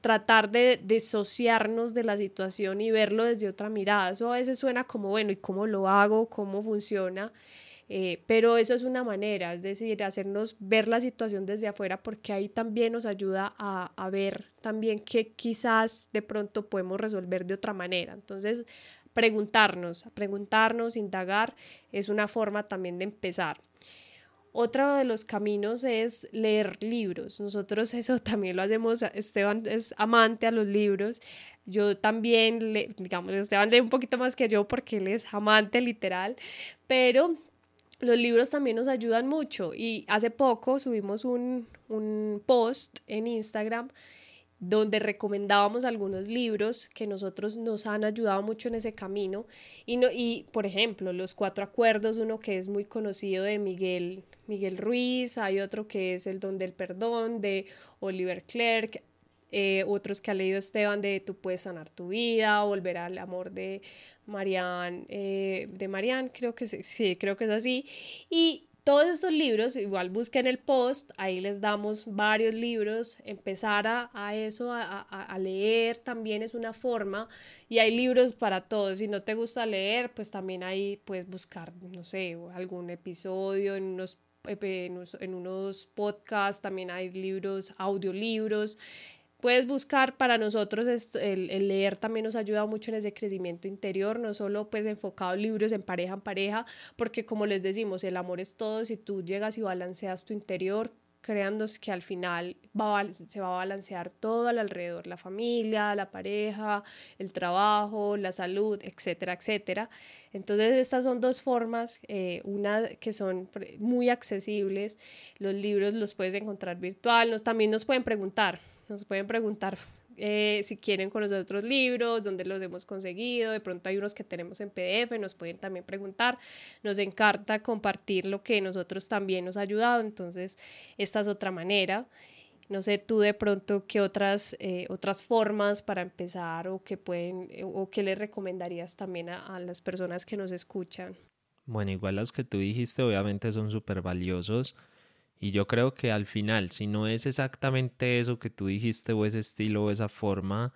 tratar de disociarnos de la situación y verlo desde otra mirada. Eso a veces suena como, bueno, ¿y cómo lo hago? ¿Cómo funciona? Eh, pero eso es una manera, es decir, hacernos ver la situación desde afuera porque ahí también nos ayuda a, a ver también que quizás de pronto podemos resolver de otra manera. Entonces, preguntarnos, preguntarnos, indagar, es una forma también de empezar. Otro de los caminos es leer libros. Nosotros eso también lo hacemos. Esteban es amante a los libros. Yo también, le, digamos, Esteban lee un poquito más que yo porque él es amante literal, pero los libros también nos ayudan mucho. Y hace poco subimos un, un post en Instagram donde recomendábamos algunos libros que nosotros nos han ayudado mucho en ese camino. Y, no, y por ejemplo, Los Cuatro Acuerdos, uno que es muy conocido de Miguel, Miguel Ruiz, hay otro que es El Don del Perdón de Oliver Clerk, eh, otros que ha leído Esteban de Tú puedes sanar tu vida, Volver al amor de Marianne, eh, de Marianne, creo que sí, creo que es así. Y todos estos libros, igual busquen el post, ahí les damos varios libros, empezar a, eso, a, leer también es una forma y hay libros para todos. Si no te gusta leer, pues también ahí puedes buscar, no sé, algún episodio en unos, en unos podcasts, también hay libros, audiolibros puedes buscar para nosotros el, el, leer también nos ayuda mucho en ese crecimiento interior, no solo pues enfocado en libros en pareja en pareja, porque como les decimos, el amor es todo, si tú llegas y balanceas tu interior, creando que al final se va a balancear todo al alrededor, la familia, la pareja, el trabajo, la salud, etcétera, etcétera. Entonces estas son dos formas, eh, una que son muy accesibles, los libros los puedes encontrar virtual, nos, también nos pueden preguntar, nos pueden preguntar eh, si quieren conocer otros libros, dónde los hemos conseguido. De pronto hay unos que tenemos en PDF, nos pueden también preguntar. Nos encanta compartir lo que nosotros también nos ha ayudado. Entonces, esta es otra manera. No sé tú de pronto qué otras, eh, otras formas para empezar o que pueden eh, o qué le recomendarías también a, a las personas que nos escuchan. Bueno, igual las que tú dijiste obviamente son súper valiosos y yo creo que al final, si no es exactamente eso que tú dijiste o ese estilo o esa forma,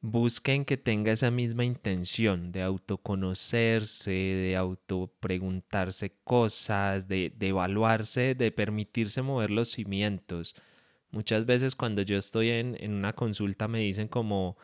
busquen que tenga esa misma intención de autoconocerse, de autopreguntarse cosas, de, evaluarse, de permitirse mover los cimientos. Muchas veces cuando yo estoy en, en una consulta me dicen como,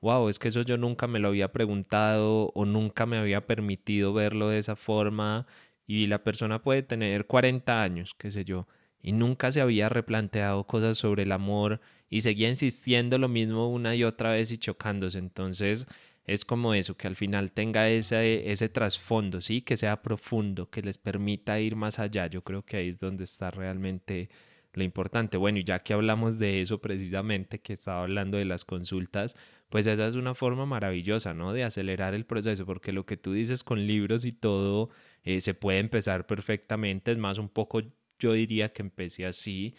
wow, es que eso yo nunca me lo había preguntado o nunca me había permitido verlo de esa forma y la persona puede tener 40 años, qué sé yo, y nunca se había replanteado cosas sobre el amor y seguía insistiendo lo mismo una y otra vez y chocándose. Entonces es como eso, que al final tenga ese, ese trasfondo, sí, que sea profundo, que les permita ir más allá. Yo creo que ahí es donde está realmente lo importante. Bueno, y ya que hablamos de eso precisamente, que estaba hablando de las consultas, pues esa es una forma maravillosa, ¿no? De acelerar el proceso, porque lo que tú dices con libros y todo, eh, se puede empezar perfectamente, es más un poco, yo diría que empecé así,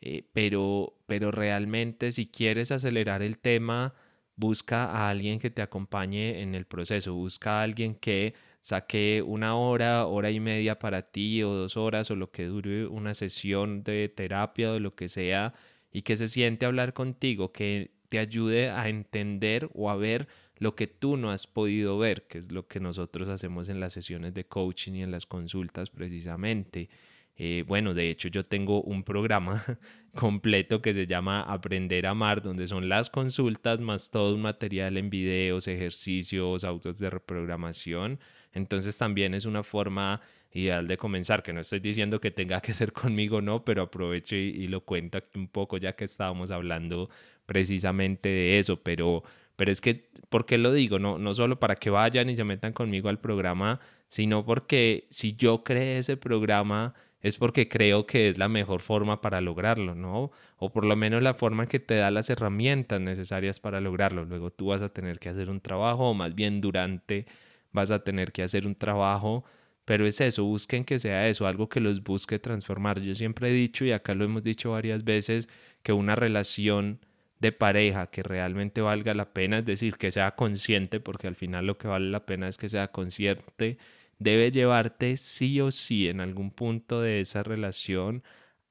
eh, pero, pero realmente si quieres acelerar el tema, busca a alguien que te acompañe en el proceso, busca a alguien que saque una hora, hora y media para ti o dos horas o lo que dure una sesión de terapia o lo que sea y que se siente hablar contigo, que te ayude a entender o a ver lo que tú no has podido ver, que es lo que nosotros hacemos en las sesiones de coaching y en las consultas precisamente. Eh, bueno, de hecho yo tengo un programa completo que se llama Aprender a Amar, donde son las consultas más todo un material en videos, ejercicios, autos de reprogramación. Entonces también es una forma ideal de comenzar, que no estoy diciendo que tenga que ser conmigo, no, pero aprovecho y, y lo cuento un poco ya que estábamos hablando precisamente de eso, pero pero es que, ¿por qué lo digo? No, no solo para que vayan y se metan conmigo al programa, sino porque si yo creé ese programa es porque creo que es la mejor forma para lograrlo, ¿no? O por lo menos la forma que te da las herramientas necesarias para lograrlo. Luego tú vas a tener que hacer un trabajo, o más bien durante vas a tener que hacer un trabajo, pero es eso, busquen que sea eso, algo que los busque transformar. Yo siempre he dicho, y acá lo hemos dicho varias veces, que una relación de pareja que realmente valga la pena, es decir, que sea consciente, porque al final lo que vale la pena es que sea consciente, debe llevarte sí o sí en algún punto de esa relación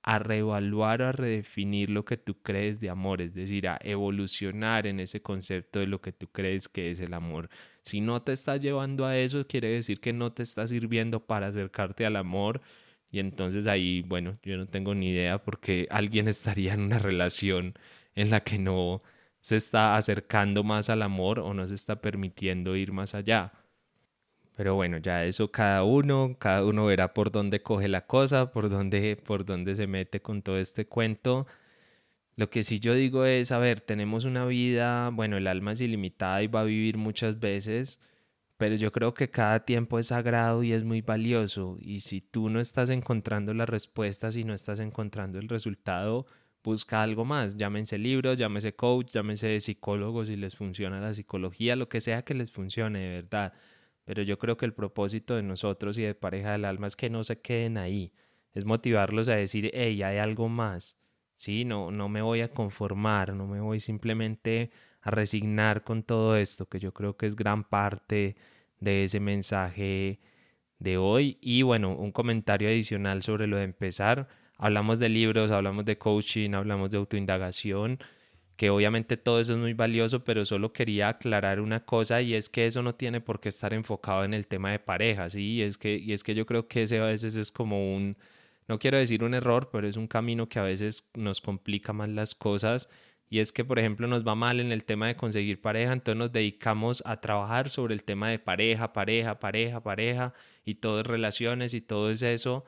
a reevaluar o a redefinir lo que tú crees de amor, es decir, a evolucionar en ese concepto de lo que tú crees que es el amor. Si no te está llevando a eso, quiere decir que no te está sirviendo para acercarte al amor. Y entonces ahí, bueno, yo no tengo ni idea porque alguien estaría en una relación en la que no, se está acercando más al amor o no se está permitiendo ir más allá. Pero bueno, ya eso cada uno, cada uno verá por dónde coge la cosa, por dónde, por dónde se mete con todo este cuento. Lo que sí yo digo es, a ver, tenemos una vida, bueno, el alma es ilimitada y va a vivir muchas veces, pero yo creo que cada tiempo es sagrado y es muy valioso. Y si tú no estás encontrando las respuestas y no estás encontrando el resultado, busca algo más. Llámense libros, llámese coach, llámese psicólogos si les funciona la psicología, lo que sea que les funcione, de verdad pero yo creo que el propósito de nosotros y de pareja del alma es que no se queden ahí, es motivarlos a decir, hey, hay algo más, ¿sí? No, no me voy a conformar, no me voy simplemente a resignar con todo esto, que yo creo que es gran parte de ese mensaje de hoy. Y bueno, un comentario adicional sobre lo de empezar. Hablamos de libros, hablamos de coaching, hablamos de autoindagación que obviamente todo eso es muy valioso, pero solo quería aclarar una cosa y es que eso no tiene por qué estar enfocado en el tema de pareja, ¿sí? Y es que, y es que yo creo que ese a veces es como un, no quiero decir un error, pero es un camino que a veces nos complica más las cosas y es que, por ejemplo, nos va mal en el tema de conseguir pareja, entonces nos dedicamos a trabajar sobre el tema de pareja, pareja, pareja, pareja y todo es relaciones y todo es eso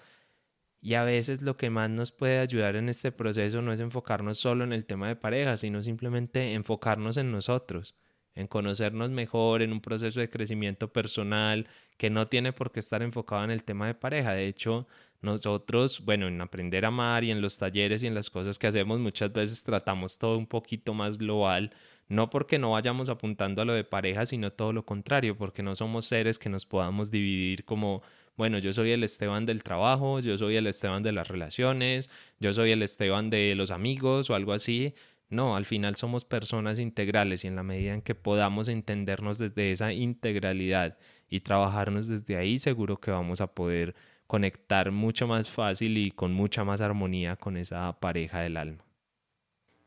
y a veces lo que más nos puede ayudar en este proceso no es enfocarnos solo en el tema de pareja, sino simplemente enfocarnos en nosotros, en conocernos mejor, en un proceso de crecimiento personal que no tiene por qué estar enfocado en el tema de pareja. De hecho, nosotros, bueno, en aprender a amar y en los talleres y en las cosas que hacemos, muchas veces tratamos todo un poquito más global, no porque no vayamos apuntando a lo de pareja, sino todo lo contrario, porque no somos seres que nos podamos dividir como bueno, yo soy el Esteban del trabajo, yo soy el Esteban de las relaciones, yo soy el Esteban de los amigos o algo así. No, al final somos personas integrales y en la medida en que podamos entendernos desde esa integralidad y trabajarnos desde ahí, seguro que vamos a poder conectar mucho más fácil y con mucha más armonía con esa pareja del alma.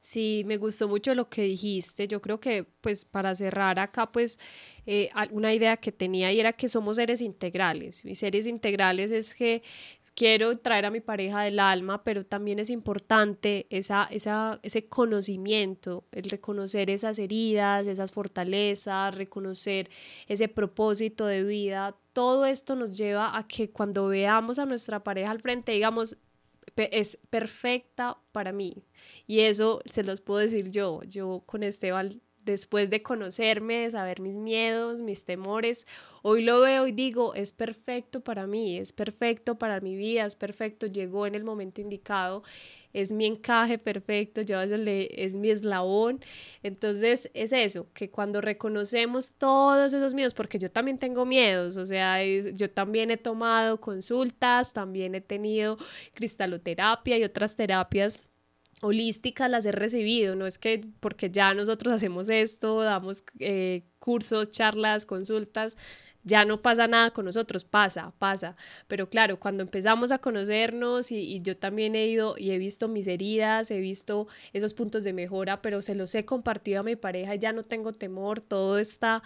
Sí, me gustó mucho lo que dijiste. Yo creo que, pues, para cerrar acá, pues, eh, una idea que tenía y era que somos seres integrales. Y seres integrales es que quiero traer a mi pareja del alma, pero también es importante esa, esa, ese conocimiento, el reconocer esas heridas, esas fortalezas, reconocer ese propósito de vida. Todo esto nos lleva a que cuando veamos a nuestra pareja al frente, digamos, es perfecta para mí. Y eso se los puedo decir yo. Yo con Esteban, después de conocerme, de saber mis miedos, mis temores, hoy lo veo y digo, es perfecto para mí, es perfecto para mi vida, es perfecto, llegó en el momento indicado es mi encaje perfecto, yo es mi eslabón. Entonces es eso, que cuando reconocemos todos esos miedos, porque yo también tengo miedos, o sea, yo también he tomado consultas, también he tenido cristaloterapia y otras terapias holísticas las he recibido, no es que porque ya nosotros hacemos esto, damos eh, cursos, charlas, consultas, ya no pasa nada con nosotros, pasa, pasa. Pero claro, cuando empezamos a conocernos y, yo también he ido y he visto mis heridas, he visto esos puntos de mejora, pero se los he compartido a mi pareja, ya no tengo temor, todo está,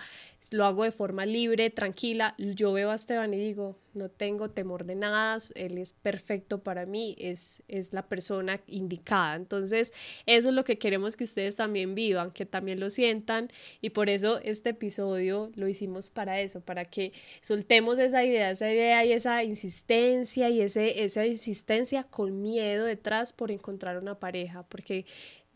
lo hago de forma libre, tranquila. Yo veo a Esteban y digo, no tengo temor de nada, él es perfecto para mí, es, es la persona indicada. Entonces, eso es lo que queremos que ustedes también vivan, que también lo sientan y por eso este episodio lo hicimos para eso, para que soltemos esa idea, esa idea y esa insistencia y ese, esa insistencia con miedo detrás por encontrar una pareja, porque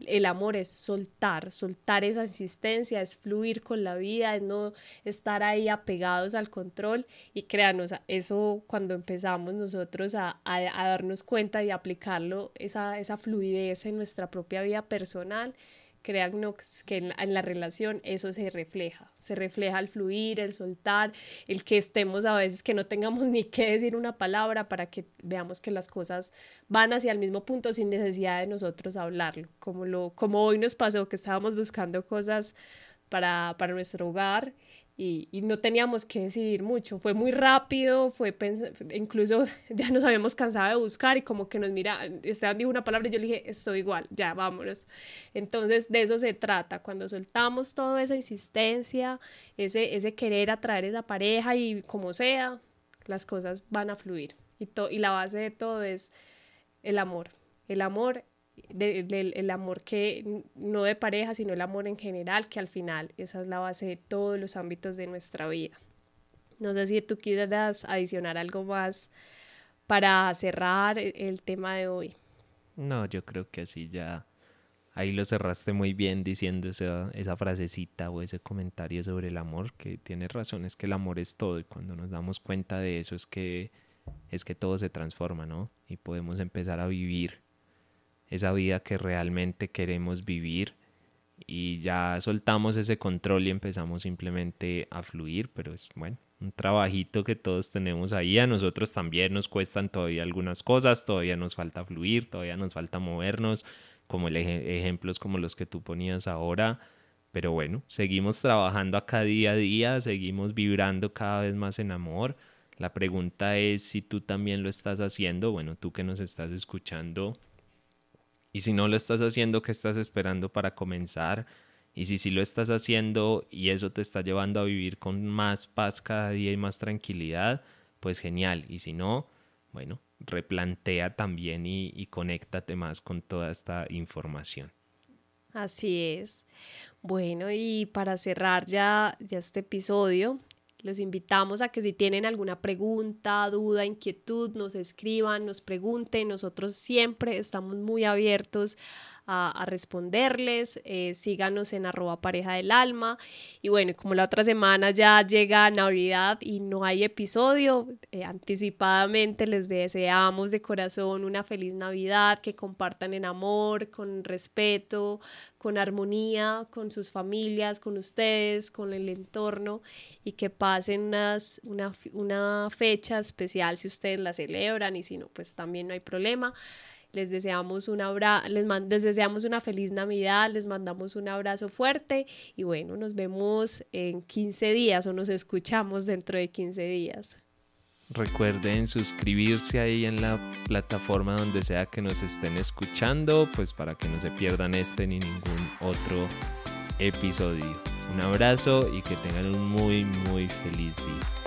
el amor es soltar, soltar esa insistencia, es fluir con la vida, es no estar ahí apegados al control. Y créanos, eso cuando empezamos nosotros a, a, darnos cuenta y aplicarlo, esa, esa fluidez en nuestra propia vida personal, créannos que en, la relación eso se refleja, se refleja el fluir, el soltar, el que estemos a veces que no tengamos ni que decir una palabra para que veamos que las cosas van hacia el mismo punto sin necesidad de nosotros hablarlo, como, lo, como hoy nos pasó que estábamos buscando cosas para, para nuestro hogar y, no teníamos que decidir mucho. Fue muy rápido, fue incluso ya nos habíamos cansado de buscar y como que nos mira, Esteban dijo una palabra y yo le dije, estoy igual, ya vámonos. Entonces de eso se trata, cuando soltamos toda esa insistencia, ese, ese querer atraer esa pareja y como sea, las cosas van a fluir. Y, y la base de todo es el amor. El amor del amor que no de pareja, sino el amor en general, que al final esa es la base de todos los ámbitos de nuestra vida. No sé si tú quieras adicionar algo más para cerrar el tema de hoy. No, yo creo que así ya ahí lo cerraste muy bien diciendo esa, frasecita o ese comentario sobre el amor, que tiene razón, es que el amor es todo y cuando nos damos cuenta de eso es que es que todo se transforma, ¿no? Y podemos empezar a vivir esa vida que realmente queremos vivir y ya soltamos ese control y empezamos simplemente a fluir, pero es bueno, un trabajito que todos tenemos ahí. A nosotros también nos cuestan todavía algunas cosas, todavía nos falta fluir, todavía nos falta movernos, como ejemplos como los que tú ponías ahora. Pero bueno, seguimos trabajando acá día a día, seguimos vibrando cada vez más en amor. La pregunta es si tú también lo estás haciendo, bueno, tú que nos estás escuchando. Y si no lo estás haciendo, ¿qué estás esperando para comenzar? Y si sí lo estás haciendo y eso te está llevando a vivir con más paz cada día y más tranquilidad, pues genial. Y si no, bueno, replantea también y, y conéctate más con toda esta información. Así es. Bueno, y para cerrar ya, ya este episodio, los invitamos a que si tienen alguna pregunta, duda, inquietud, nos escriban, nos pregunten. Nosotros siempre estamos muy abiertos a, responderles. Eh, síganos en arroba pareja del alma. Y bueno, como la otra semana ya llega Navidad y no hay episodio, eh, anticipadamente les deseamos de corazón una feliz Navidad, que compartan en amor, con respeto, con armonía, con sus familias, con ustedes, con el entorno y que pasen unas, una, una fecha especial si ustedes la celebran y si no, pues también no hay problema. Les deseamos un abrazo, les, les deseamos una feliz Navidad, les mandamos un abrazo fuerte y bueno, nos vemos en 15 días o nos escuchamos dentro de 15 días. Recuerden suscribirse ahí en la plataforma donde sea que nos estén escuchando, pues para que no se pierdan este ni ningún otro episodio. Un abrazo y que tengan un muy, muy feliz día.